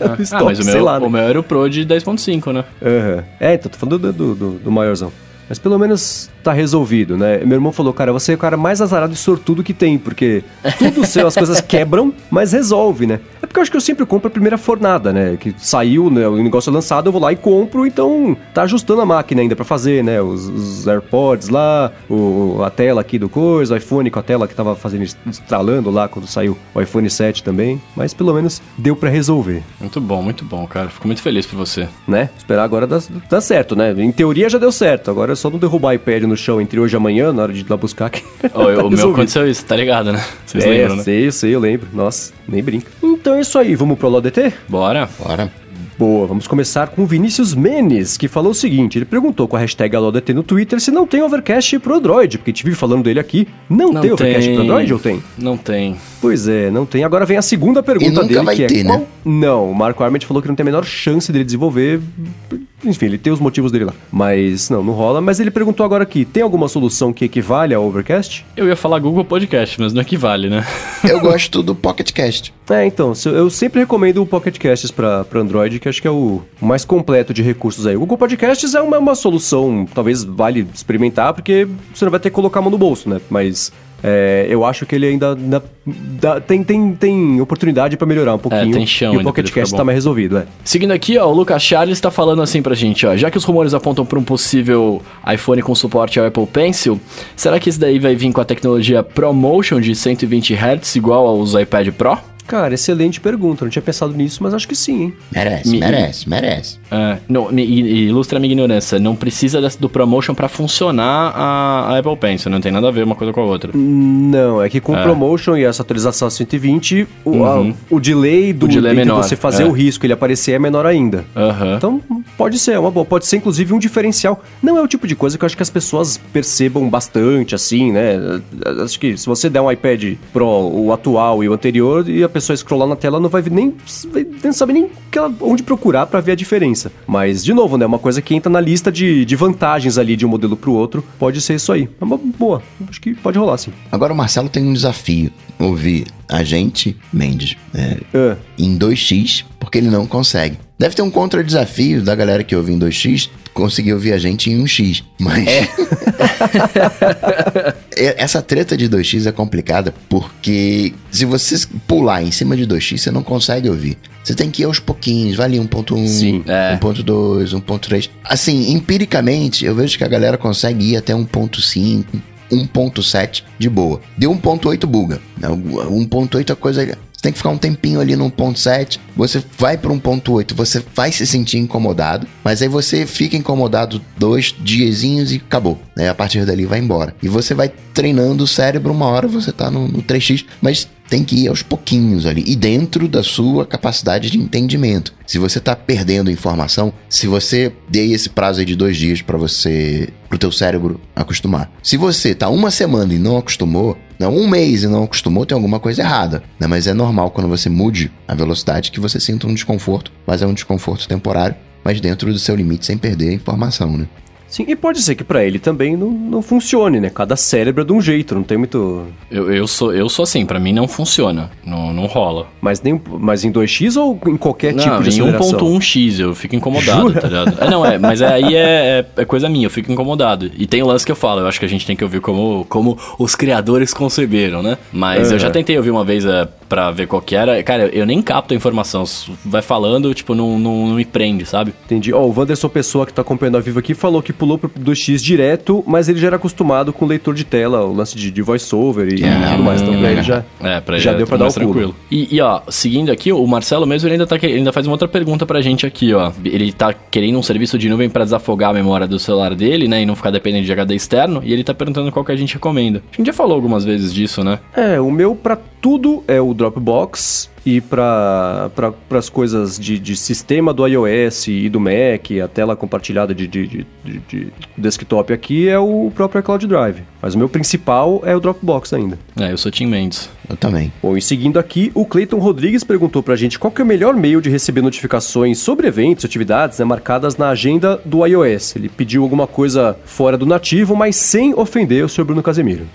ah, Stop, ah, mas o meu, lá, né? o meu era o Pro de 10.5, né? Uhum. É, então tô falando do, do, do, do maiorzão. Mas pelo menos tá resolvido, né? Meu irmão falou, cara, você é o cara mais azarado e sortudo que tem, porque tudo seu, as coisas quebram, mas resolve, né? É porque eu acho que eu sempre compro a primeira fornada, né? Que saiu, né? O negócio é lançado, eu vou lá e compro, então tá ajustando a máquina ainda para fazer, né? Os, os, AirPods lá, o, a tela aqui do coisa, o iPhone com a tela que tava fazendo, estralando lá quando saiu o iPhone 7 também, mas pelo menos deu para resolver. Muito bom, muito bom, cara. Fico muito feliz por você. Né? Esperar agora dar, dar certo, né? Em teoria já deu certo, agora só não derrubar iPad no chão entre hoje e amanhã, na hora de ir lá buscar. Que oh, tá o meu aconteceu isso, tá ligado, né? Vocês é, lembram, né? sei, sei, eu lembro. Nossa, nem brinca. Então é isso aí, vamos pro LODT? Bora. Bora. Boa, vamos começar com o Vinícius Menes, que falou o seguinte: ele perguntou com a hashtag AloDT no Twitter se não tem Overcast pro Android, porque vive falando dele aqui. Não, não tem Overcast tem. pro Android ou tem? Não tem. Pois é, não tem. Agora vem a segunda pergunta dele, que é ter, é qual... né? Não, o Marco Arment falou que não tem a menor chance dele desenvolver enfim, ele tem os motivos dele lá. Mas não, não rola. Mas ele perguntou agora aqui: tem alguma solução que equivale ao Overcast? Eu ia falar Google Podcast, mas não equivale, né? Eu gosto do Pocket Cast. É, então, eu sempre recomendo o Pocket Casts para Android, que acho que é o mais completo de recursos aí. O Google Podcasts é uma, uma solução, talvez vale experimentar, porque você não vai ter que colocar a mão no bolso, né? Mas é, eu acho que ele ainda, ainda dá, tem, tem, tem oportunidade para melhorar um é, pouquinho. É, tem chão e o Pocket Cast tá mais resolvido, é. Seguindo aqui, ó, o Lucas Charles tá falando assim pra gente, ó. Já que os rumores apontam para um possível iPhone com suporte ao Apple Pencil, será que esse daí vai vir com a tecnologia ProMotion de 120 Hz igual aos iPad Pro? Cara, excelente pergunta. Não tinha pensado nisso, mas acho que sim, hein? Merece, me, merece, merece. É, não, ilustra a minha ignorância. Não precisa do ProMotion para funcionar a, a, Apple Pencil. Não tem nada a ver uma coisa com a outra. Não, é que com o é. ProMotion e essa atualização 120, o, uhum. a, o delay do o delay é menor. você fazer é. o risco ele aparecer é menor ainda. Uhum. Então, pode ser, é uma boa. Pode ser, inclusive, um diferencial. Não é o tipo de coisa que eu acho que as pessoas percebam bastante, assim, né? Acho que se você der um iPad Pro, o atual e o anterior, e a pessoa pessoa scrollar na tela, não vai nem, não sabe nem ela, onde procurar para ver a diferença. Mas, de novo, né? Uma coisa que entra na lista de, de vantagens ali de um modelo pro outro, pode ser isso aí. É uma boa. Acho que pode rolar, sim. Agora o Marcelo tem um desafio. Ouvir a gente, Mendes, é, uh. em 2x, porque ele não consegue. Deve ter um contra-desafio da galera que ouve em 2x conseguir ouvir a gente em 1x. Mas. É. Essa treta de 2x é complicada porque se você pular em cima de 2x, você não consegue ouvir. Você tem que ir aos pouquinhos, vai ali 1.1, é. 1.2, 1.3. Assim, empiricamente, eu vejo que a galera consegue ir até 1.5, 1.7 de boa. Deu 1.8 buga. 1.8 é coisa você tem que ficar um tempinho ali no 1.7, você vai para 1.8, você vai se sentir incomodado, mas aí você fica incomodado dois diazinhos e acabou, né? A partir dali vai embora. E você vai treinando o cérebro, uma hora você tá no, no 3x, mas tem que ir aos pouquinhos ali e dentro da sua capacidade de entendimento. Se você está perdendo informação, se você dei esse prazo de dois dias para você, pro teu cérebro acostumar. Se você tá uma semana e não acostumou, não um mês e não acostumou, tem alguma coisa errada. Né? Mas é normal quando você mude a velocidade que você sinta um desconforto, mas é um desconforto temporário, mas dentro do seu limite sem perder a informação, né? Sim, e pode ser que para ele também não, não funcione, né? Cada cérebro é de um jeito, não tem muito. Eu, eu sou eu sou assim, para mim não funciona, não, não rola. Mas nem mas em 2x ou em qualquer não, tipo de aceleração? Não, em 1.1x eu fico incomodado, Jura? tá ligado? É, não, é, mas aí é, é, é, coisa minha, eu fico incomodado. E tem o lance que eu falo, eu acho que a gente tem que ouvir como, como os criadores conceberam, né? Mas eu já tentei ouvir uma vez é, pra ver qual que era. Cara, eu nem capto a informação. Vai falando, tipo, não, não, não me prende, sabe? Entendi. Ó, oh, o Wanderson Pessoa, que tá acompanhando a Vivo aqui, falou que pulou pro 2x direto, mas ele já era acostumado com leitor de tela, o lance de, de voice-over e é, tudo mais. Então pra ele já, é, pra já deu pra dar o pulo. E, e, ó, seguindo aqui, o Marcelo mesmo, ele ainda, tá, ele ainda faz uma outra pergunta pra gente aqui, ó. Ele tá querendo um serviço de nuvem para desafogar a memória do celular dele, né, e não ficar dependente de HD externo, e ele tá perguntando qual que a gente recomenda. A gente já falou algumas vezes disso, né? É, o meu pra tudo é o Dropbox e para pra, as coisas de, de, sistema do iOS e do Mac, a tela compartilhada de, de, de, de, desktop aqui é o próprio Cloud Drive. Mas o meu principal é o Dropbox ainda. É, eu sou Tim Mendes. Eu também. Bom, e seguindo aqui, o Clayton Rodrigues perguntou pra gente qual que é o melhor meio de receber notificações sobre eventos, atividades né, marcadas na agenda do iOS. Ele pediu alguma coisa fora do nativo, mas sem ofender o Sr. Bruno Casemiro.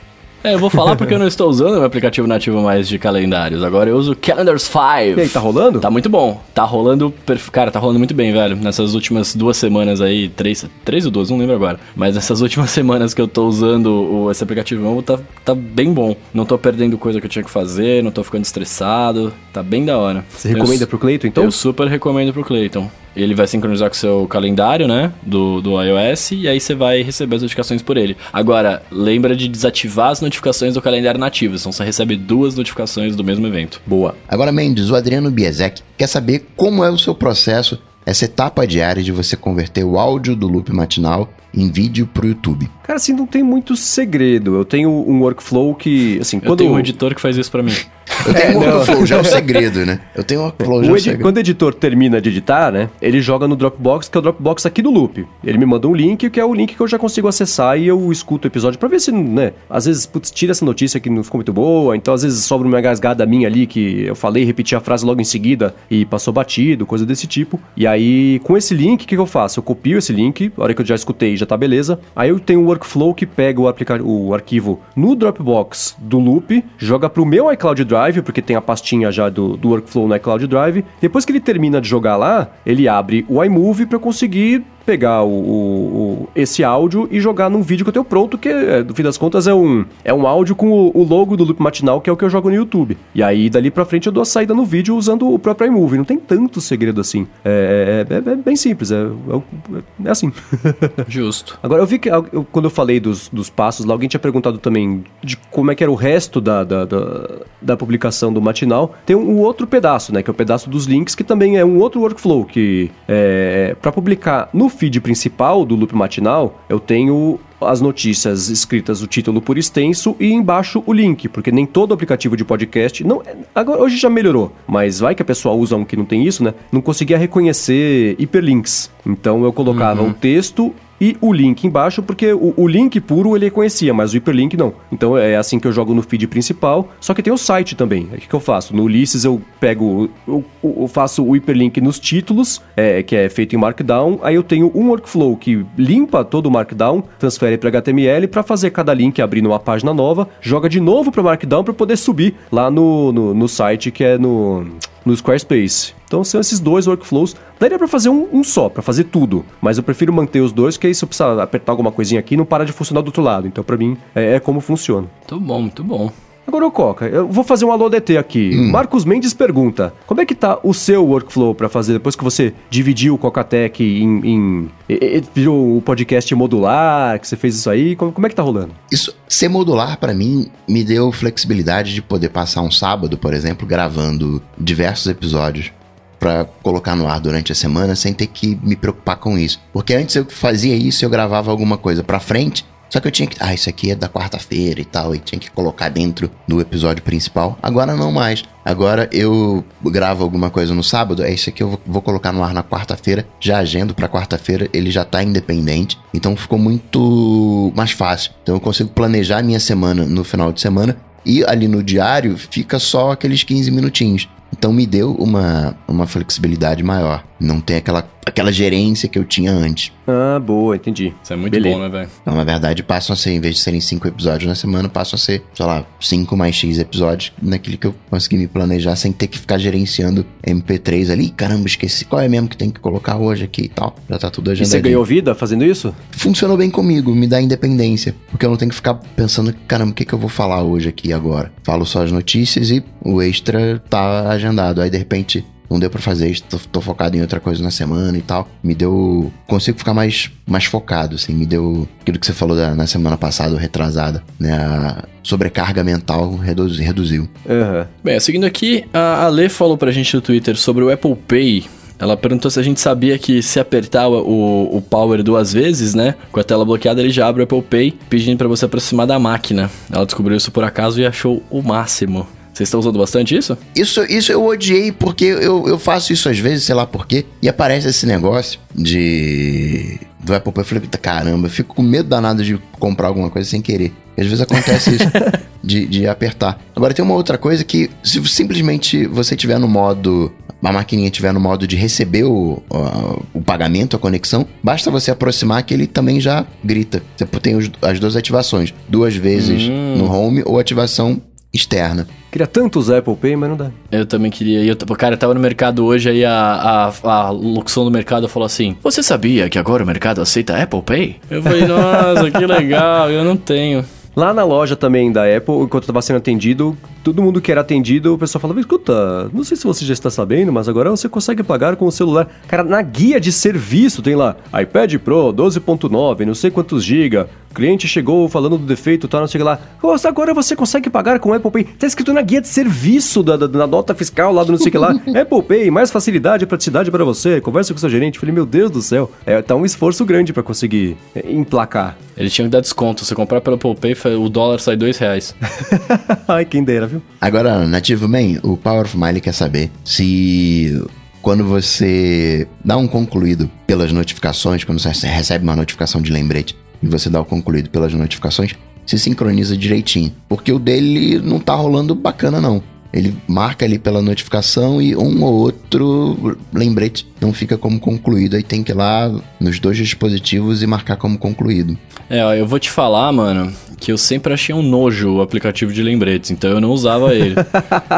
É, eu vou falar porque eu não estou usando o meu aplicativo nativo mais de calendários. Agora eu uso Calendars 5. E aí, tá rolando? Tá muito bom. Tá rolando, cara, tá rolando muito bem, velho. Nessas últimas duas semanas aí, três, três ou duas, não lembro agora. Mas nessas últimas semanas que eu tô usando o, esse aplicativo novo, tá, tá bem bom. Não tô perdendo coisa que eu tinha que fazer, não tô ficando estressado. Tá bem da hora. Você recomenda eu, pro Cleiton, então? Eu super recomendo pro Cleiton ele vai sincronizar com o seu calendário, né? Do, do iOS, e aí você vai receber as notificações por ele. Agora, lembra de desativar as notificações do calendário nativo, senão você recebe duas notificações do mesmo evento. Boa. Agora, Mendes, o Adriano Biesek quer saber como é o seu processo, essa etapa diária de você converter o áudio do loop matinal em vídeo pro YouTube. Cara, assim, não tem muito segredo. Eu tenho um workflow que, assim, quando... Eu tenho um editor que faz isso para mim. Eu tenho é, um workflow, já é o segredo, né? Eu tenho um workflow, já o é edi- Quando o editor termina de editar, né? Ele joga no Dropbox, que é o Dropbox aqui do Loop. Ele me manda um link, que é o link que eu já consigo acessar e eu escuto o episódio pra ver se, né? Às vezes, putz, tira essa notícia que não ficou muito boa, então às vezes sobra uma gasgada minha ali que eu falei, repeti a frase logo em seguida e passou batido, coisa desse tipo. E aí, com esse link, o que, que eu faço? Eu copio esse link, a hora que eu já escutei, já tá beleza. Aí eu tenho um workflow que pega o, aplica- o arquivo no Dropbox do Loop, joga pro meu iCloud Drive, porque tem a pastinha já do, do workflow no iCloud Drive. Depois que ele termina de jogar lá, ele abre o iMovie para conseguir pegar o, o, o, esse áudio e jogar num vídeo que eu tenho pronto, que é, no fim das contas é um, é um áudio com o, o, logo do Loop Matinal, que é o que eu jogo no YouTube. E aí, dali pra frente, eu dou a saída no vídeo usando o próprio iMovie. Não tem tanto segredo assim. É, é, é, é bem simples, é, é, é assim. Justo. Agora, eu vi que eu, quando eu falei dos, dos passos lá, alguém tinha perguntado também de como é que era o resto da, da, da, da publicação do Matinal. Tem um, um, outro pedaço, né, que é o pedaço dos links, que também é um outro workflow, que é, para publicar no feed principal do loop matinal, eu tenho as notícias escritas o título por extenso e embaixo o link, porque nem todo aplicativo de podcast, não, agora hoje já melhorou, mas vai que a pessoa usa um que não tem isso, né? Não conseguia reconhecer hiperlinks. Então eu colocava uhum. o texto e o link embaixo, porque o, o, link puro ele conhecia, mas o hiperlink não. Então é assim que eu jogo no feed principal. Só que tem o site também. O que, que eu faço? No Ulysses eu pego, eu, eu faço o hiperlink nos títulos, é, que é feito em Markdown. Aí eu tenho um workflow que limpa todo o Markdown, transfere para HTML para fazer cada link abrir numa página nova, joga de novo para Markdown para poder subir lá no, no, no site que é no no Squarespace. Então são esses dois workflows. Daria para fazer um, um só, para fazer tudo. Mas eu prefiro manter os dois, que aí se eu precisar apertar alguma coisinha aqui, não para de funcionar do outro lado. Então para mim é, é como funciona. Muito bom, muito bom. Agora, Coca, eu vou fazer um alô DT aqui. Hum. Marcos Mendes pergunta: como é que tá o seu workflow para fazer depois que você dividiu o Coca-Tech em, em, em, virou o podcast modular, que você fez isso aí? Como, como é que tá rolando? Isso, ser modular para mim me deu flexibilidade de poder passar um sábado, por exemplo, gravando diversos episódios para colocar no ar durante a semana sem ter que me preocupar com isso. Porque antes eu fazia isso, eu gravava alguma coisa para frente só que eu tinha que. Ah, isso aqui é da quarta-feira e tal, e tinha que colocar dentro do episódio principal. Agora não mais. Agora eu gravo alguma coisa no sábado, é isso aqui eu vou colocar no ar na quarta-feira, já agendo para quarta-feira, ele já tá independente, então ficou muito mais fácil. Então eu consigo planejar a minha semana no final de semana e ali no diário fica só aqueles 15 minutinhos. Então me deu uma, uma flexibilidade maior. Não tem aquela, aquela gerência que eu tinha antes. Ah, boa, entendi. Isso é muito Beleza. bom, né, velho? Então, na verdade, passam a ser, em vez de serem cinco episódios na semana, passam a ser, sei lá, cinco mais X episódios naquilo que eu consegui me planejar sem ter que ficar gerenciando MP3 ali. Caramba, esqueci qual é mesmo que tem que colocar hoje aqui e tal. Já tá tudo agendado. E você ganhou vida fazendo isso? Funcionou bem comigo, me dá independência. Porque eu não tenho que ficar pensando, caramba, o que, que eu vou falar hoje aqui agora? Falo só as notícias e o extra tá agendado. Aí, de repente, não deu para fazer isso, tô, tô, focado em outra coisa na semana e tal. Me deu. Consigo ficar mais, mais focado, assim. Me deu aquilo que você falou da, na semana passada, retrasada, né? A sobrecarga mental reduz, reduziu. Uhum. Bem, seguindo aqui, a Ale falou pra gente no Twitter sobre o Apple Pay. Ela perguntou se a gente sabia que se apertar o, o power duas vezes, né? Com a tela bloqueada, ele já abre o Apple Pay, pedindo para você aproximar da máquina. Ela descobriu isso por acaso e achou o máximo. Vocês estão usando bastante isso? Isso, isso eu odiei porque eu, eu faço isso às vezes, sei lá por quê, e aparece esse negócio de. Do Apple Pay. Eu falei, caramba, eu fico com medo danado de comprar alguma coisa sem querer. E às vezes acontece isso, de, de apertar. Agora tem uma outra coisa que, se simplesmente você tiver no modo a maquininha estiver no modo de receber o, o, o, pagamento, a conexão, basta você aproximar que ele também já grita. Você tem os, as duas ativações, duas vezes hum. no home ou ativação externa. Queria tanto usar Apple Pay, mas não dá. Eu também queria. Eu, cara, eu tava no mercado hoje, aí a, a, a locução do mercado falou assim: Você sabia que agora o mercado aceita Apple Pay? Eu falei, nossa, que legal, eu não tenho. Lá na loja também da Apple, enquanto eu tava sendo atendido, todo mundo que era atendido, o pessoal falava: escuta, não sei se você já está sabendo, mas agora você consegue pagar com o celular. Cara, na guia de serviço tem lá iPad Pro 12.9, não sei quantos giga, cliente chegou falando do defeito, tá, não sei lá. Nossa, agora você consegue pagar com Apple Pay. Tá escrito na guia de serviço da, da, da nota fiscal lá do não sei o que lá. Apple Pay, mais facilidade e praticidade para você. Conversa com seu gerente. Falei, meu Deus do céu. É, tá um esforço grande para conseguir é, emplacar. Eles tinham que dar desconto. Se comprar pelo Apple Pay, o dólar sai dois reais. Ai, quem dera, viu? Agora, Nativo Man, o Power of Miley quer saber se quando você dá um concluído pelas notificações, quando você recebe uma notificação de lembrete e você dá o concluído pelas notificações, se sincroniza direitinho. Porque o dele não tá rolando bacana, não. Ele marca ali pela notificação e um ou outro lembrete não fica como concluído. Aí tem que ir lá nos dois dispositivos e marcar como concluído. É, ó, eu vou te falar, mano, que eu sempre achei um nojo o aplicativo de lembretes, então eu não usava ele.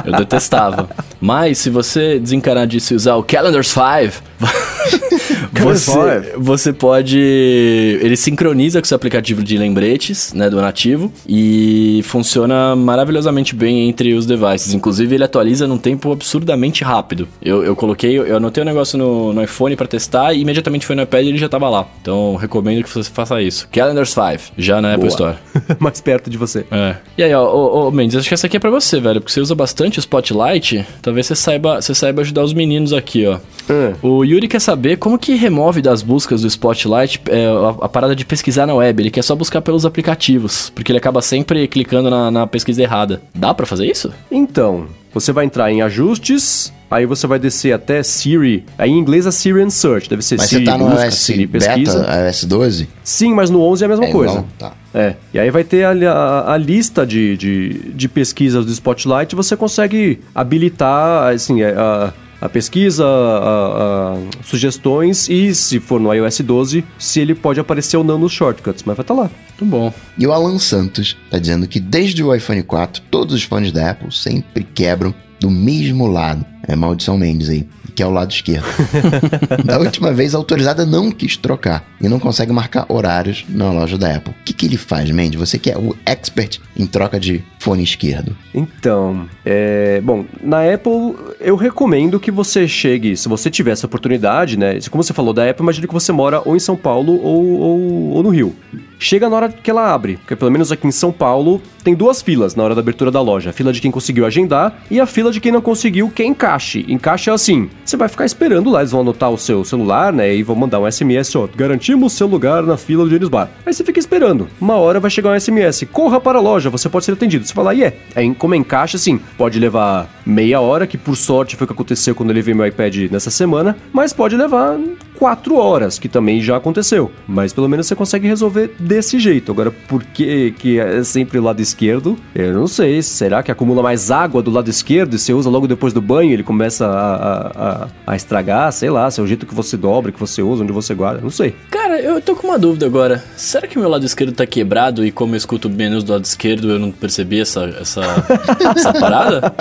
eu detestava. Mas se você desencarar disso e usar o Calendars 5, você, você pode. Ele sincroniza com o seu aplicativo de lembretes, né, do nativo, e funciona maravilhosamente bem entre os devices. Inclusive, ele atualiza num tempo absurdamente rápido. Eu, eu coloquei, eu anotei o um negócio no, no iPhone para testar e imediatamente foi no iPad e ele já tava lá. Então, recomendo que você faça isso. Calendars 5, já na Apple Store. Mais perto de você. É. E aí, ó, ô, ô, Mendes, acho que essa aqui é pra você, velho, porque você usa bastante o Spotlight. Talvez você saiba, você saiba ajudar os meninos aqui, ó. Hum. O Yuri quer saber como que remove das buscas do Spotlight é, a, a, parada de pesquisar na web. Ele quer só buscar pelos aplicativos, porque ele acaba sempre clicando na, na pesquisa errada. Dá para fazer isso? Então, você vai entrar em ajustes, aí você vai descer até Siri. Aí em inglês é Siri Search, deve ser mas Siri você tá no busca, Siri pesquisa. Beta, iOS 12? Sim, mas no 11 é a mesma é coisa. Igual, tá. É, e aí vai ter a, a, a lista de, de, de, pesquisas do Spotlight, você consegue habilitar, assim, é, a a pesquisa, a, a, sugestões e, se for no iOS 12, se ele pode aparecer ou não nos shortcuts, mas vai estar tá lá. Muito bom. E o Alan Santos está dizendo que desde o iPhone 4, todos os fones da Apple sempre quebram do mesmo lado. É maldição Mendes aí que é o lado esquerdo. da última vez, a autorizada não quis trocar e não consegue marcar horários na loja da Apple. O que, que ele faz, Mandy? Você que é o expert em troca de fone esquerdo. Então, é... bom, na Apple eu recomendo que você chegue, se você tiver essa oportunidade, né? Como você falou da Apple, imagine que você mora ou em São Paulo ou, ou, ou no Rio chega na hora que ela abre. Porque pelo menos aqui em São Paulo tem duas filas na hora da abertura da loja. A fila de quem conseguiu agendar e a fila de quem não conseguiu, que é encaixe. Encaixe é assim, você vai ficar esperando lá, eles vão anotar o seu celular, né, e vão mandar um SMS, ó, garantimos seu lugar na fila do Genius Bar. Aí você fica esperando. Uma hora vai chegar um SMS, corra para a loja, você pode ser atendido. Você fala, e yeah. é, como é encaixe, assim, pode levar meia hora, que por sorte foi o que aconteceu quando eu levei meu iPad nessa semana, mas pode levar quatro horas, que também já aconteceu. Mas pelo menos você consegue resolver desse jeito. Agora, por que, que é sempre o lado esquerdo? Eu não sei. Será que acumula mais água do lado esquerdo e você usa logo depois do banho ele começa a, a, a estragar? Sei lá, se é o jeito que você dobra, que você usa, onde você guarda. Não sei. Cara, eu tô com uma dúvida agora. Será que meu lado esquerdo tá quebrado e como eu escuto menos do lado esquerdo eu não percebi essa, essa, essa parada?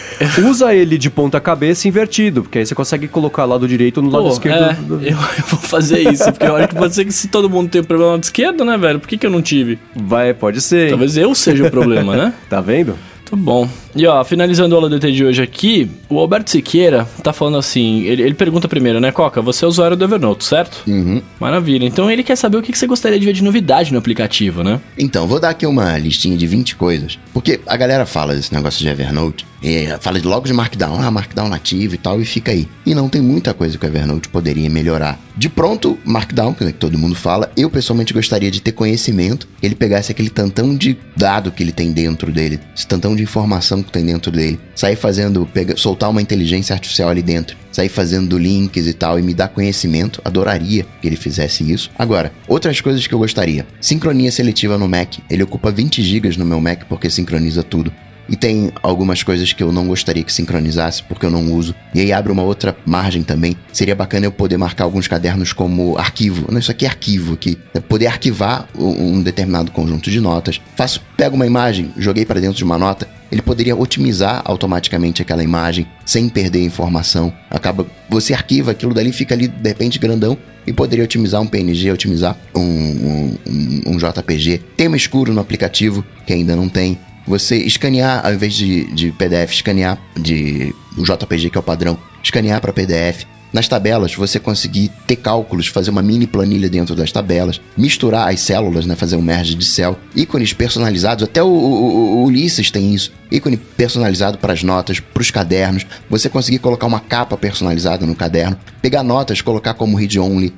Usa ele de ponta cabeça invertido, porque aí você consegue colocar lado direito no lado Pô, esquerdo. É, eu, eu, vou fazer isso, porque eu acho que pode ser que se todo mundo tem problema lado esquerdo, né, velho? Por que, que eu não tive? Vai, pode ser. Talvez eu seja o problema, né? tá vendo? Muito bom. E ó, finalizando o aula DT de hoje aqui, o Alberto Siqueira tá falando assim, ele, ele pergunta primeiro, né, Coca, você é usuário do Evernote, certo? Uhum. Maravilha. Então ele quer saber o que você gostaria de ver de novidade no aplicativo, né? Então, vou dar aqui uma listinha de 20 coisas. Porque a galera fala desse negócio de Evernote, é, fala logo de Markdown, ah, Markdown nativo e tal, e fica aí. E não tem muita coisa que o Evernote poderia melhorar. De pronto, Markdown, que todo mundo fala, eu pessoalmente gostaria de ter conhecimento, ele pegasse aquele tantão de dado que ele tem dentro dele, esse tantão de informação que tem dentro dele, sair fazendo, pega, soltar uma inteligência artificial ali dentro, sair fazendo links e tal e me dar conhecimento, adoraria que ele fizesse isso. Agora, outras coisas que eu gostaria: sincronia seletiva no Mac, ele ocupa 20 GB no meu Mac porque sincroniza tudo. E tem algumas coisas que eu não gostaria que sincronizasse, porque eu não uso. E aí abre uma outra margem também. Seria bacana eu poder marcar alguns cadernos como arquivo. Não, isso aqui é arquivo aqui. É poder arquivar um determinado conjunto de notas. Faço, pego uma imagem, joguei para dentro de uma nota. Ele poderia otimizar automaticamente aquela imagem sem perder informação. Acaba, você arquiva aquilo dali, fica ali de repente grandão e poderia otimizar um PNG, otimizar um, um, um, um JPG. Tema escuro no aplicativo que ainda não tem você escanear, ao invés de, de PDF, escanear de JPG, que é o padrão, escanear para PDF, nas tabelas, você conseguir ter cálculos, fazer uma mini planilha dentro das tabelas, misturar as células, né, fazer um merge de céu, ícones personalizados, até o, o, o Ulisses tem isso, ícone personalizado para as notas, para os cadernos, você conseguir colocar uma capa personalizada no caderno, pegar notas, colocar como read only,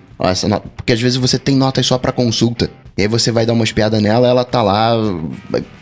porque às vezes você tem notas só para consulta. E aí você vai dar uma espiada nela, ela tá lá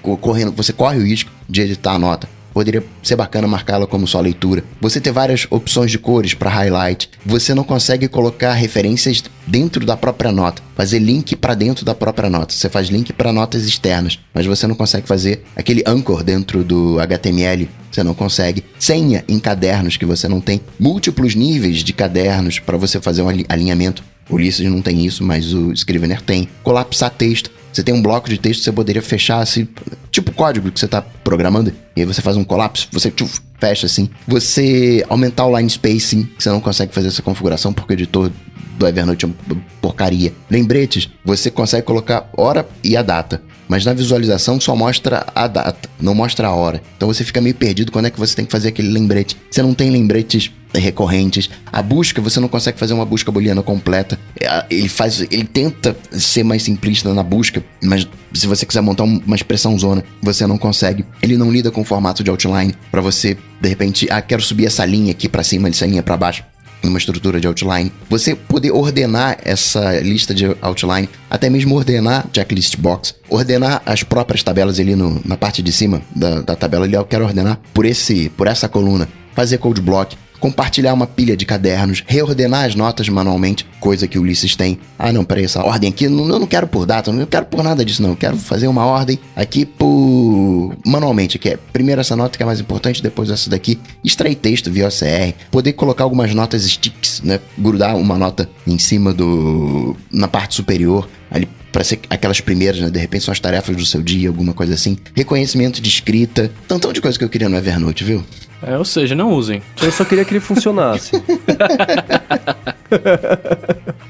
correndo, você corre o risco de editar a nota poderia ser bacana marcá-la como só leitura. Você ter várias opções de cores para highlight. Você não consegue colocar referências dentro da própria nota, fazer link para dentro da própria nota. Você faz link para notas externas, mas você não consegue fazer aquele anchor dentro do HTML. Você não consegue. Senha em cadernos que você não tem. Múltiplos níveis de cadernos para você fazer um alinhamento. Ulisses não tem isso, mas o Scrivener tem. Colapsar texto. Você tem um bloco de texto que você poderia fechar assim, tipo código que você está programando, e aí você faz um colapso, você tchuf, fecha assim. Você aumentar o line spacing, que você não consegue fazer essa configuração porque o editor do Evernote é uma porcaria. Lembretes, você consegue colocar hora e a data mas na visualização só mostra a data, não mostra a hora. Então você fica meio perdido quando é que você tem que fazer aquele lembrete. Você não tem lembretes recorrentes. A busca, você não consegue fazer uma busca booleana completa. É, ele faz, ele tenta ser mais simplista na busca, mas se você quiser montar uma expressão zona, você não consegue. Ele não lida com o formato de outline para você, de repente, ah, quero subir essa linha aqui para cima, essa linha para baixo numa estrutura de outline, você poder ordenar essa lista de outline, até mesmo ordenar checklist box, ordenar as próprias tabelas ali no, na parte de cima da, da tabela ali, eu quero ordenar por esse, por essa coluna, fazer code block, compartilhar uma pilha de cadernos, reordenar as notas manualmente, coisa que Ulisses tem. Ah, não, peraí, essa ordem aqui, eu não quero por data, não quero por nada disso, não. Eu quero fazer uma ordem aqui por. manualmente, que é primeiro essa nota que é mais importante, depois essa daqui. Extrair texto via OCR, poder colocar algumas notas sticks, né? Grudar uma nota em cima do. na parte superior, ali para ser aquelas primeiras, né? De repente são as tarefas do seu dia, alguma coisa assim. Reconhecimento de escrita. Tantão de coisa que eu queria no Evernote, viu? É, ou seja, não usem. Eu só queria que ele funcionasse.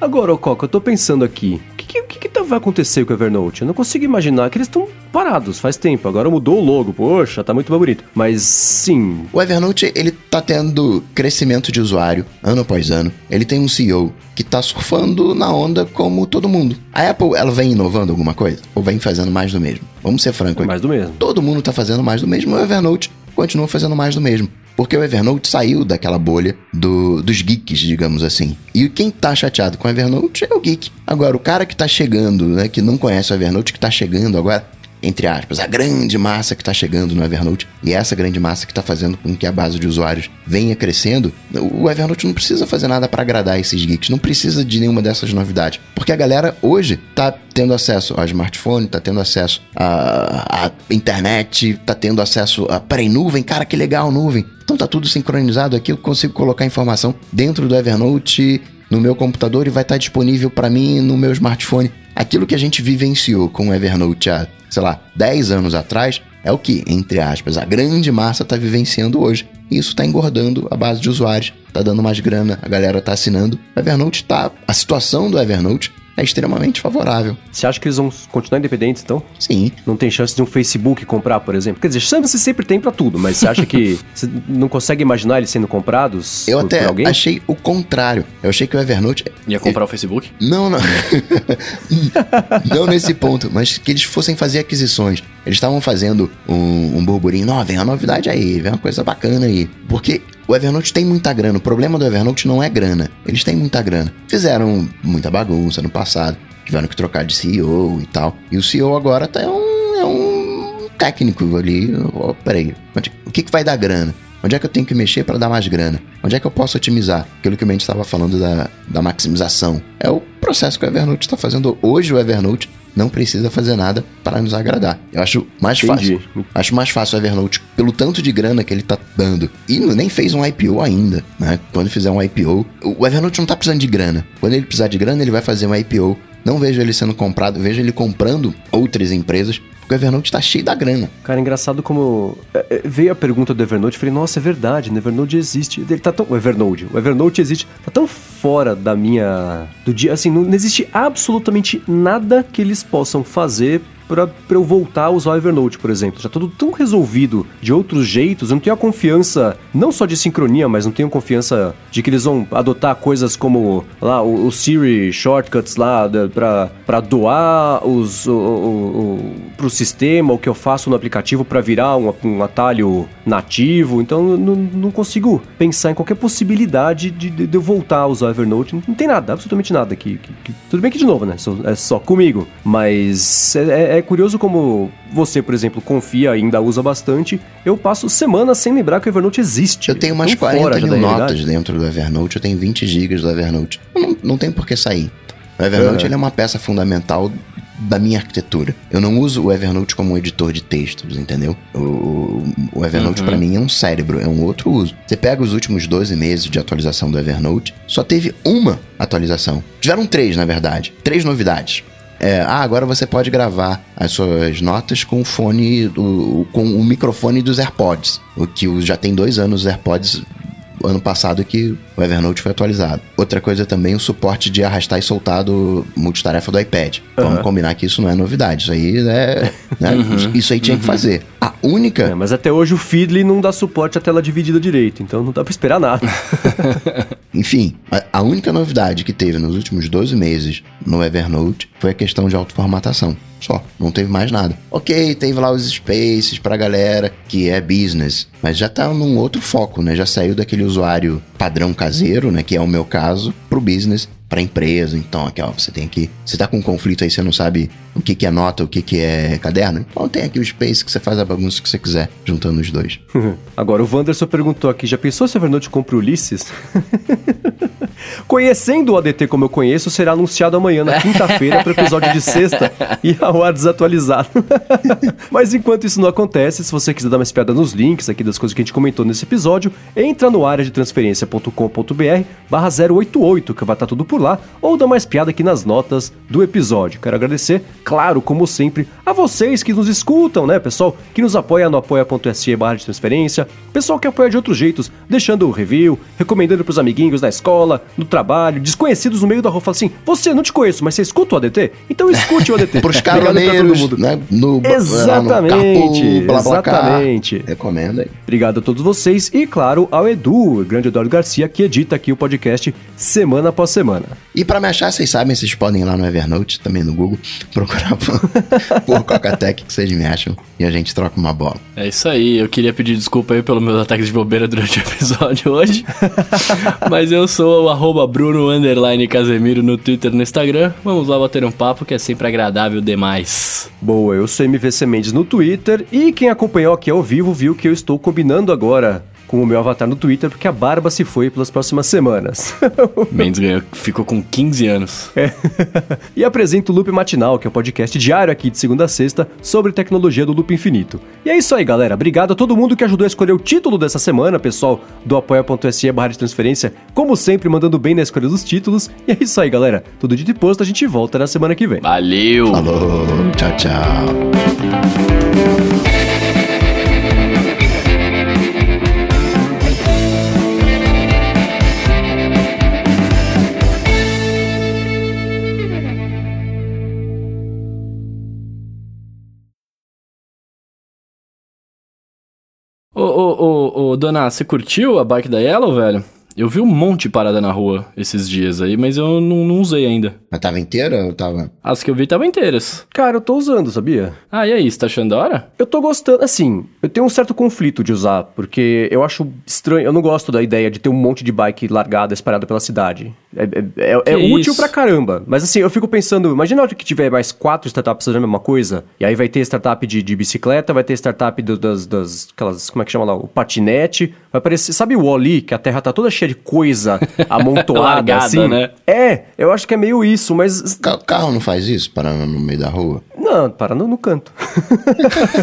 Agora, ô Coca, eu tô pensando aqui. O que, que, que, que vai acontecer com o Evernote? Eu não consigo imaginar que eles estão parados faz tempo. Agora mudou o logo. Poxa, tá muito mais bonito. Mas sim. O Evernote, ele tá tendo crescimento de usuário ano após ano. Ele tem um CEO que tá surfando na onda como todo mundo. A Apple, ela vem inovando alguma coisa? Ou vem fazendo mais do mesmo? Vamos ser franco aqui. Mais do mesmo. Todo mundo tá fazendo mais do mesmo. O Evernote continua fazendo mais do mesmo. Porque o Evernote saiu daquela bolha do, dos geeks, digamos assim. E quem tá chateado com o Evernote é o geek. Agora, o cara que tá chegando, né, que não conhece o Evernote, que tá chegando agora, entre aspas, a grande massa que está chegando no Evernote e essa grande massa que está fazendo com que a base de usuários venha crescendo, o Evernote não precisa fazer nada para agradar esses geeks, não precisa de nenhuma dessas novidades, porque a galera hoje está tendo acesso ao smartphone, está tendo acesso à, internet, está tendo acesso a peraí, nuvem, cara, que legal, nuvem. Então tá tudo sincronizado aqui, eu consigo colocar informação dentro do Evernote no meu computador e vai estar disponível para mim no meu smartphone. Aquilo que a gente vivenciou com o Evernote há sei lá, 10 anos atrás, é o que, entre aspas, a grande massa está vivenciando hoje. E isso está engordando a base de usuários, está dando mais grana, a galera está assinando. O Evernote está. A situação do Evernote é extremamente favorável. Você acha que eles vão continuar independentes, então? Sim. Não tem chance de um Facebook comprar, por exemplo? Quer dizer, chance sempre tem para tudo, mas você acha que você não consegue imaginar eles sendo comprados Eu por, até por alguém? achei o contrário. Eu achei que o Evernote... Ia comprar o Facebook? Não, não. não nesse ponto, mas que eles fossem fazer aquisições. Eles estavam fazendo um, um burburinho, não, vem uma novidade aí, vem uma coisa bacana aí. Porque o Evernote tem muita grana. O problema do Evernote não é grana. Eles têm muita grana. Fizeram muita bagunça no passado. Tiveram que trocar de CEO e tal. E o CEO agora tá um, é um técnico ali. Oh, peraí, o que, que vai dar grana? Onde é que eu tenho que mexer para dar mais grana? Onde é que eu posso otimizar? Aquilo que o Mendes estava falando da, da maximização. É o processo que o Evernote está fazendo. Hoje o Evernote não precisa fazer nada para nos agradar. Eu acho mais Entendi. fácil. Acho mais fácil o Evernote pelo tanto de grana que ele tá dando. E nem fez um IPO ainda, né? Quando fizer um IPO, o Evernote não tá precisando de grana. Quando ele precisar de grana, ele vai fazer um IPO. Não vejo ele sendo comprado, vejo ele comprando outras empresas o Evernote tá cheio da grana. Cara, engraçado como é, é, veio a pergunta do Evernote, falei, nossa, é verdade, o Evernote existe. Ele tá tão o Evernote, o Evernote existe, tá tão fora da minha do dia, assim, não, não existe absolutamente nada que eles possam fazer para eu voltar a usar o Evernote, por exemplo. Já tudo tão resolvido de outros jeitos, eu não tenho a confiança, não só de sincronia, mas não tenho confiança de que eles vão adotar coisas como lá o, o Siri Shortcuts lá para doar os o, o, o, pro sistema o que eu faço no aplicativo para virar um, um, atalho nativo. Então não, não consigo pensar em qualquer possibilidade de, de, de, eu voltar a usar o Evernote. Não, tem nada, absolutamente nada que, tudo bem que de novo, né? É só comigo, mas é, é, é curioso como você, por exemplo, confia e ainda usa bastante. Eu passo semanas sem lembrar que o Evernote existe. Eu tenho umas 40 mil notas dentro do Evernote, eu tenho 20 gigas do Evernote. Não, não tem por que sair. O Evernote uhum. é uma peça fundamental da minha arquitetura. Eu não uso o Evernote como um editor de textos, entendeu? O, o Evernote uhum. para mim é um cérebro, é um outro uso. Você pega os últimos 12 meses de atualização do Evernote, só teve uma atualização. Tiveram três, na verdade. Três novidades. É, ah, agora você pode gravar as suas notas com o fone, o, com o microfone dos AirPods. O que já tem dois anos os AirPods ano passado que o Evernote foi atualizado. Outra coisa também, o suporte de arrastar e soltar do multitarefa do iPad. Uhum. Vamos combinar que isso não é novidade. Isso aí é. Né? Uhum. Isso aí tinha uhum. que fazer. A única. É, mas até hoje o Feedly não dá suporte à tela dividida direito, então não dá pra esperar nada. Enfim, a, a única novidade que teve nos últimos 12 meses no Evernote foi a questão de autoformatação. Só, não teve mais nada. Ok, teve lá os spaces pra galera que é business, mas já tá num outro foco, né? Já saiu daquele usuário padrão caseiro, né? Que é o meu caso, pro business para empresa. Então, aqui, ó, você tem que. Você tá com um conflito aí, você não sabe o que, que é nota, o que, que é caderno. Então tem aqui o Space que você faz a bagunça que você quiser, juntando os dois. Agora, o Wanderson perguntou aqui: já pensou se a Evernote compra Ulisses? Conhecendo o ADT como eu conheço, será anunciado amanhã, na quinta-feira, para o episódio de sexta e ao ar desatualizado. Mas enquanto isso não acontece, se você quiser dar uma espiada nos links aqui das coisas que a gente comentou nesse episódio, entra no área de transferência.com.br barra 088, que vai estar tudo por lá, ou dá uma espiada aqui nas notas do episódio. Quero agradecer, claro, como sempre, a vocês que nos escutam, né, pessoal, que nos apoia no apoia.se barra de transferência, pessoal que apoia de outros jeitos, deixando o review, recomendando pros amiguinhos da escola, no trabalho, desconhecidos no meio da rua, falam assim: Você não te conheço, mas você escuta o ADT? Então escute o ADT. Pros caroneiros, né? No, exatamente, no carpo, exatamente. Recomenda aí. Obrigado a todos vocês e, claro, ao Edu, o grande Eduardo Garcia, que edita aqui o podcast semana após semana. E para me achar, vocês sabem, vocês podem ir lá no Evernote, também no Google, procurar por, por Coca-Tech que vocês me acham e a gente troca uma bola. É isso aí, eu queria pedir desculpa aí pelo meu ataque de bobeira durante o episódio hoje, mas eu sou o arroba Bruno Casemiro no Twitter e no Instagram. Vamos lá bater um papo que é sempre agradável demais. Boa, eu sou MVC Mendes no Twitter e quem acompanhou aqui ao vivo viu que eu estou combinando agora com o meu avatar no Twitter, porque a barba se foi pelas próximas semanas. Mendes ganhou, ficou com 15 anos. É. e apresento o Loop Matinal, que é o podcast diário aqui de segunda a sexta sobre tecnologia do Loop Infinito. E é isso aí, galera. Obrigado a todo mundo que ajudou a escolher o título dessa semana, pessoal do apoia.se barra de transferência, como sempre, mandando bem na escolha dos títulos. E é isso aí, galera. Tudo de posto, a gente volta na semana que vem. Valeu! Falou, tchau, tchau. Ô, ô, ô, dona, você curtiu a bike da Yellow, velho? Eu vi um monte de parada na rua esses dias aí, mas eu não, não usei ainda. Mas tava inteira ou tava? As que eu vi estavam inteiras. Cara, eu tô usando, sabia? Ah, e aí, você tá achando da hora? Eu tô gostando, assim, eu tenho um certo conflito de usar, porque eu acho estranho, eu não gosto da ideia de ter um monte de bike largada, espalhada pela cidade. É, é, é, é útil pra caramba, mas assim, eu fico pensando, imagina que tiver mais quatro startups fazendo a mesma coisa, e aí vai ter startup de, de bicicleta, vai ter startup do, das, das, aquelas, como é que chama lá, o patinete, vai parecer, sabe o Wall-E, que a terra tá toda cheia de coisa amontoada, Largada, assim? né? É, eu acho que é meio isso, mas... O carro não faz isso, parando no meio da rua? Não, parando no canto.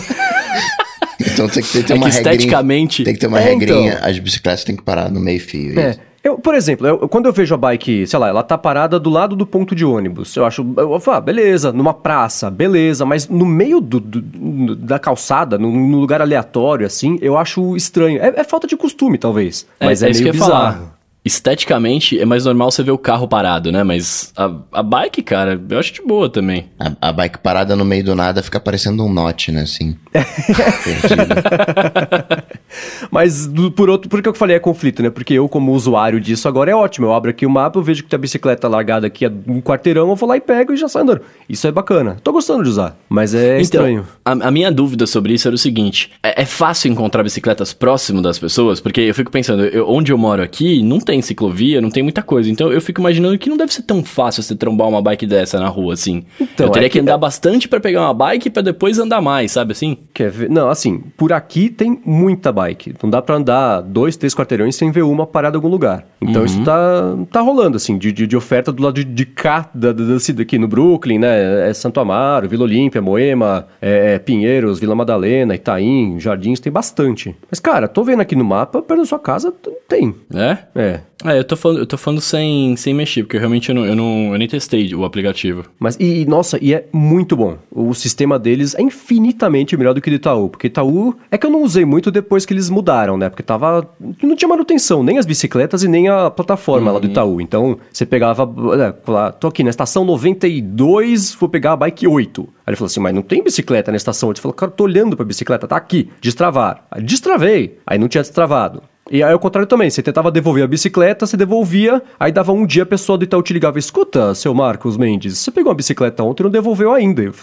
então tem que ter, ter é uma que esteticamente... regrinha. Tem que ter uma é, regrinha, então... as bicicletas têm que parar no meio fio. É. Eu, por exemplo, eu, quando eu vejo a bike, sei lá, ela tá parada do lado do ponto de ônibus, eu acho, eu falo, ah, beleza, numa praça, beleza, mas no meio do, do da calçada, num, lugar aleatório, assim, eu acho estranho. É, é, falta de costume, talvez, é, mas é, é meio bizarro. Falar. Esteticamente é mais normal você ver o carro parado, né? Mas a, a bike, cara, eu acho de boa também. A, a bike parada no meio do nada fica parecendo um note, né? Assim. Mas do, por outro, por que eu falei é conflito, né? Porque eu, como usuário disso, agora é ótimo. Eu abro aqui o mapa, eu vejo que tem a bicicleta largada aqui a um quarteirão, eu vou lá e pego e já saio andando. Isso é bacana. Tô gostando de usar, mas é então, estranho. A, a, minha dúvida sobre isso era o seguinte: é, é, fácil encontrar bicicletas próximo das pessoas? Porque eu fico pensando, eu, onde eu moro aqui, não tem ciclovia, não tem muita coisa. Então eu fico imaginando que não deve ser tão fácil você trombar uma bike dessa na rua, assim. Então, eu teria é que, que, andar é... bastante para pegar uma bike para depois andar mais, sabe assim? Quer ver? Não, assim, por aqui tem muita bike. Não dá para andar dois, três quarteirões sem ver uma parada em algum lugar. Então uhum. isso tá, tá rolando, assim, de, de, de oferta do lado de, de cá, da, da, da, aqui no Brooklyn, né? É Santo Amaro, Vila Olímpia, Moema, é, é Pinheiros, Vila Madalena, Itaim, Jardins, tem bastante. Mas, cara, tô vendo aqui no mapa, perto da sua casa tem. É? É. É, eu tô falando, eu tô falando sem, sem mexer, porque realmente eu, não, eu, não, eu nem testei o aplicativo. Mas, e, nossa, e é muito bom. O sistema deles é infinitamente melhor do que o do Itaú. Porque Itaú é que eu não usei muito depois que eles mudaram, né? Porque tava. Não tinha manutenção, nem as bicicletas e nem a plataforma uhum. lá do uhum. Itaú. Então, você pegava. É, tô aqui na estação 92, vou pegar a bike 8. Aí ele falou assim: mas não tem bicicleta na estação. Eu falei, cara, tô olhando pra bicicleta, tá aqui, destravar. Aí destravei. Aí não tinha destravado. E aí o contrário também, você tentava devolver a bicicleta, você devolvia, aí dava um dia a pessoa do Itaú te ligava, escuta, seu Marcos Mendes, você pegou uma bicicleta ontem e não devolveu ainda. Eu,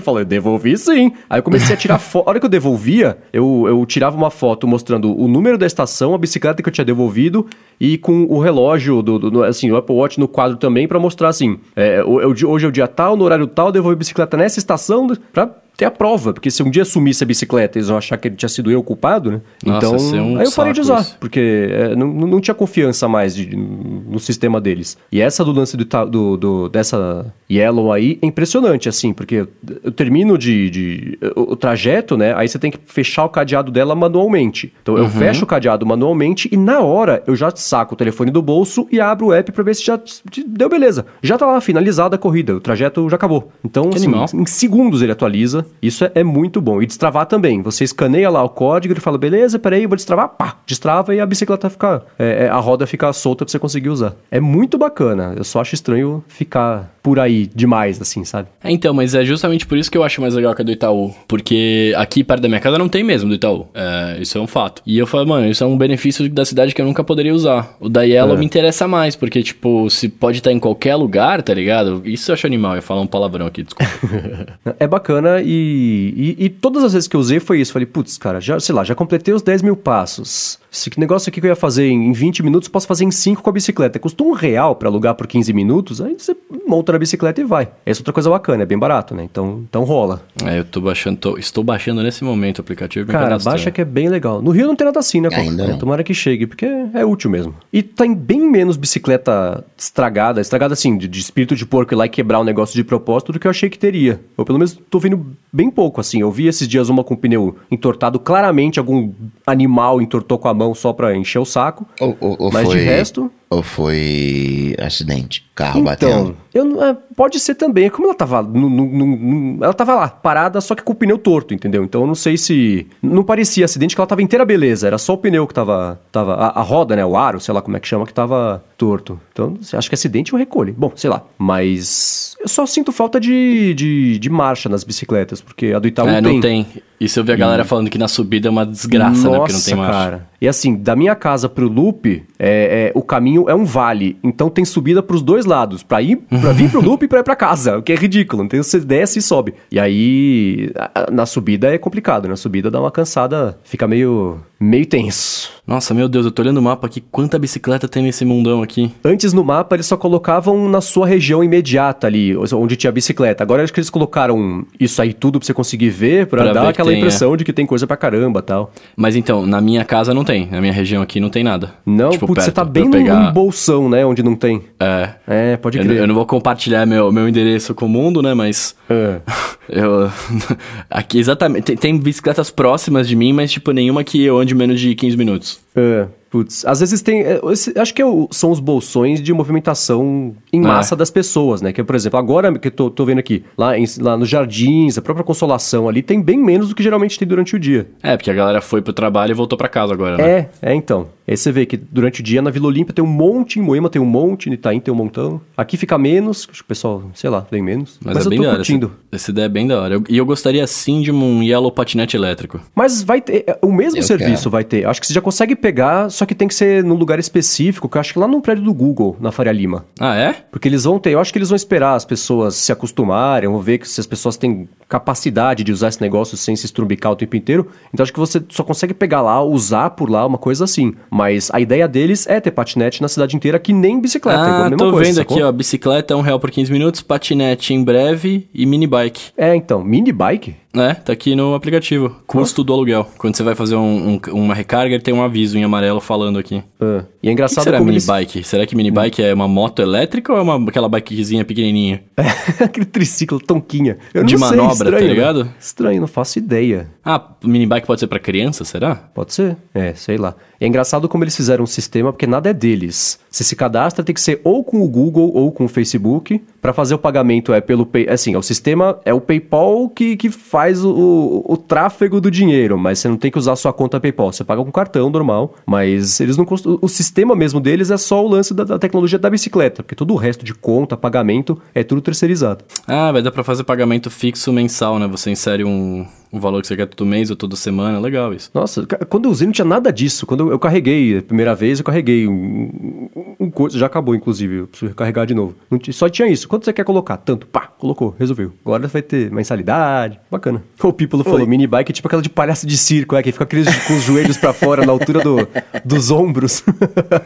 falou, eu devolvi sim. Aí eu comecei a tirar foto, a hora que eu devolvia, eu, eu tirava uma foto mostrando o número da estação, a bicicleta que eu tinha devolvido e com o relógio, do, do assim, o Apple Watch no quadro também para mostrar assim, é, eu, hoje é o dia tal, no horário tal, devolvi bicicleta nessa estação, pra ter a prova, porque se um dia sumisse a bicicleta, eles vão achar que ele tinha sido eu o culpado, né? Nossa, então, é um aí eu parei de usar, isso. porque é, não, não tinha confiança mais de, no sistema deles. E essa do lance do, do, do, dessa Yellow aí é impressionante, assim, porque eu termino de, de o, o, trajeto, né? Aí você tem que fechar o cadeado dela manualmente. Então eu uhum. fecho o cadeado manualmente e na hora eu já saco o telefone do bolso e abro o app para ver se já deu beleza. Já tá lá finalizada a corrida, o trajeto já acabou. Então, assim, em segundos ele atualiza isso é, é, muito bom. E destravar também. Você escaneia lá o código, ele fala, beleza, peraí, vou destravar, pá, destrava e a bicicleta fica. É, é, a roda fica solta pra você conseguir usar. É muito bacana. Eu só acho estranho ficar por aí demais, assim, sabe? É, então, mas é justamente por isso que eu acho mais legal que a do Itaú. Porque aqui perto da minha casa não tem mesmo do Itaú. É, isso é um fato. E eu falo, mano, isso é um benefício da cidade que eu nunca poderia usar. O da Yellow é. me interessa mais, porque, tipo, se pode estar em qualquer lugar, tá ligado? Isso eu acho animal. Eu ia falar um palavrão aqui, desculpa. é bacana e e, e, todas as vezes que eu usei foi isso. Falei, putz, cara, já, sei lá, já completei os 10 mil passos. Esse negócio aqui que eu ia fazer em 20 minutos, posso fazer em 5 com a bicicleta. Custa um real para alugar por 15 minutos, aí você monta na bicicleta e vai. Essa é outra coisa bacana, é bem barato, né? Então, então rola. É, eu tô baixando, tô, estou baixando nesse momento o aplicativo. Cara, baixa que é bem legal. No Rio não tem nada assim, né? Ainda é, tomara que chegue, porque é útil mesmo. E tem bem menos bicicleta estragada, estragada assim, de, de espírito de porco ir lá e quebrar o um negócio de propósito do que eu achei que teria. Ou pelo menos tô vendo bem pouco, assim. Eu vi esses dias uma com pneu entortado, claramente algum animal entortou com a mão só pra encher o saco. Ou, ou, ou mas foi... de resto. Ou foi acidente? Carro então, batendo? Eu, é, pode ser também. Como ela tava. No, no, no, ela tava lá, parada, só que com o pneu torto, entendeu? Então eu não sei se. Não parecia acidente, que ela tava inteira beleza. Era só o pneu que tava. tava a, a roda, né? O aro, sei lá como é que chama, que tava torto. Então, acho que acidente eu recolho. Bom, sei lá. Mas. Eu só sinto falta de, de, de marcha nas bicicletas, porque a do Itaú é, tem. não tem. Isso eu vi a galera e... falando que na subida é uma desgraça, Nossa, né? Porque não tem marcha. cara. E assim, da minha casa pro loop, é, é, o caminho é um vale. Então tem subida pros dois lados. Pra ir, pra vir pro loop e pra ir pra casa. O que é ridículo. Então você desce e sobe. E aí, na subida é complicado. Na subida dá uma cansada, fica meio, meio tenso. Nossa, meu Deus, eu tô olhando o mapa aqui. Quanta bicicleta tem nesse mundão aqui? Antes no mapa eles só colocavam na sua região imediata ali, onde tinha bicicleta. Agora acho que eles colocaram isso aí tudo pra você conseguir ver, pra, pra dar aquela tem, impressão é. de que tem coisa pra caramba tal. Mas então, na minha casa não tem. Na minha região aqui não tem nada. Não, tipo, putz, perto, você tá bem pegar... num bolsão, né? Onde não tem. É. É, pode crer. Eu, eu não vou compartilhar meu, meu endereço com o mundo, né? Mas. É. eu. aqui, exatamente. Tem, tem bicicletas próximas de mim, mas, tipo, nenhuma que eu ande menos de 15 minutos. É. Putz, às vezes tem. é, Acho que é são os bolsões de movimentação em massa das pessoas, né? Que, por exemplo, agora que eu tô, tô vendo aqui, lá, em, lá nos jardins, a própria consolação ali, tem bem menos do que geralmente tem durante o dia. É, porque a galera foi pro trabalho e voltou pra casa agora, né? É, é então. Aí você vê que durante o dia na Vila Olímpia tem um monte, em Moema tem um monte, em Itaim tem um montão. Aqui fica menos, acho que o pessoal, sei lá, vem menos. Mas, Mas, é eu bem tô da hora. curtindo. Essa, essa ideia é bem da hora. Eu- E eu gostaria sim de um Yellow patinete elétrico. Mas vai ter. é, O mesmo Eu serviço quero. vai ter. Acho que você já consegue pegar, só que tem que ser num lugar específico, que eu acho que lá no prédio do Google, na Faria Lima. Ah, é? Porque eles vão ter, eu acho que eles vão esperar as pessoas se acostumarem, vão ver que se as pessoas têm capacidade de usar esse negócio sem se estrumbicar o tempo inteiro. Então acho que você só consegue pegar lá, usar por lá, uma coisa assim. Mas a ideia deles é ter patinete na cidade inteira, que nem bicicleta. igual a Ah, mesma tô coisa, vendo sacou? aqui, ó. Bicicleta, um real por 15 minutos, patinete em breve e mini bike. É, então, mini bike? É, tá aqui no aplicativo. Custo do aluguel. Quando você vai fazer um- um- uma recarga, ele tem um aviso em amarelo falando aqui. Ah, E é O que engraçado será mini eles... bike? Será que mini bike é uma moto elétrica ou é uma, aquela bikezinha pequenininha? Aquele triciclo, tonquinha. Eu De não tá estranho, né? ligado? Estranho, não faço ideia. Ah, mini bike pode ser pra criança, será? Pode ser. É, sei lá. E é engraçado como eles fizeram um sistema, porque nada é deles. Você se cadastra, tem que ser ou com o Google ou com o Facebook. Pra fazer o pagamento é pelo Pay... Assim, é o sistema é o PayPal que, que faz o, o, o tráfego do dinheiro, mas você não tem que usar a sua conta PayPal. Você paga com cartão normal, mas eles não... O sistema mesmo deles é só o lance da, da tecnologia da bicicleta, porque todo o resto de conta, pagamento, é tudo terceirizado. Ah, vai dar pra fazer pagamento fixo mensal, né? Você insere um, um valor que você quer todo mês ou toda semana. Legal isso. Nossa, quando eu usei não tinha nada disso. Quando eu, carreguei a primeira vez, eu carreguei um, um, coisa. Já acabou, inclusive. Eu preciso recarregar de novo. Só tinha isso. Quanto você quer colocar? Tanto. Pá, colocou, resolveu. Agora vai ter mensalidade. Bacana. O Pípolo falou: mini bike é tipo aquela de palhaço de circo, é, que fica aqueles com os joelhos pra fora na altura do, dos ombros.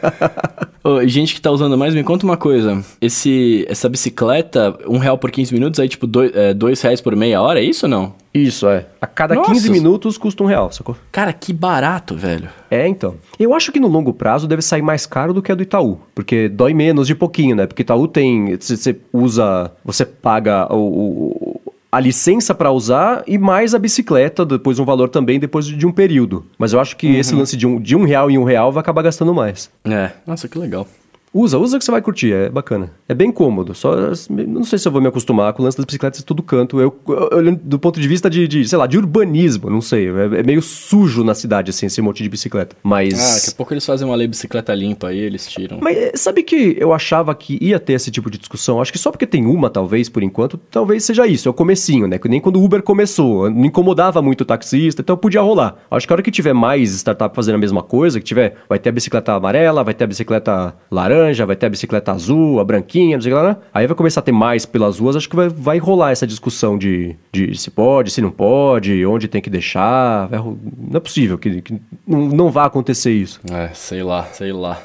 Ô, gente que tá usando mais, me conta uma coisa. Esse, essa bicicleta, um real por 15 minutos, aí tipo dois, é, dois reais por meia hora, é isso ou não? Isso, é. A cada Nossa. 15 minutos custa um real, sacou? Cara, que barato, velho. É, então. Eu acho que no longo prazo deve sair mais caro do que a do Itaú. Porque dói menos de pouquinho, né? Porque Itaú tem. Você usa. Você paga o. o- a licença pra usar e mais a bicicleta, depois um valor também depois de um período. Mas eu acho que esse lance de um, de um real em um real vai acabar gastando mais. É, nossa, que legal. Usa, usa que você vai curtir, é bacana. É bem cômodo, só não sei se eu vou me acostumar com o lance das bicicletas de todo canto. Eu, olhando do ponto de vista de, de, sei lá, de urbanismo, não sei. É, é meio sujo na cidade, assim, esse monte de bicicleta. Mas... Ah, daqui a pouco eles fazem uma lei bicicleta limpa aí, eles tiram. Mas eh, sabe que eu achava que ia ter esse tipo de discussão? Acho que só porque tem uma, talvez, por enquanto, talvez seja isso. É o comecinho, né? Que nem quando o Uber começou. Não incomodava muito o taxista, então podia rolar. Acho que a hora que tiver mais startup fazendo a mesma coisa, que tiver, vai ter a bicicleta amarela, vai ter a bicicleta laranja, vai ter a bicicleta azul, a branquinha, não sei lá. Aí vai começar a ter mais pelas ruas, acho que vai, vai rolar essa discussão de, de se pode, se não pode, onde tem que deixar. Vai não é possível que, que não, não vá acontecer isso. É, sei lá, sei lá.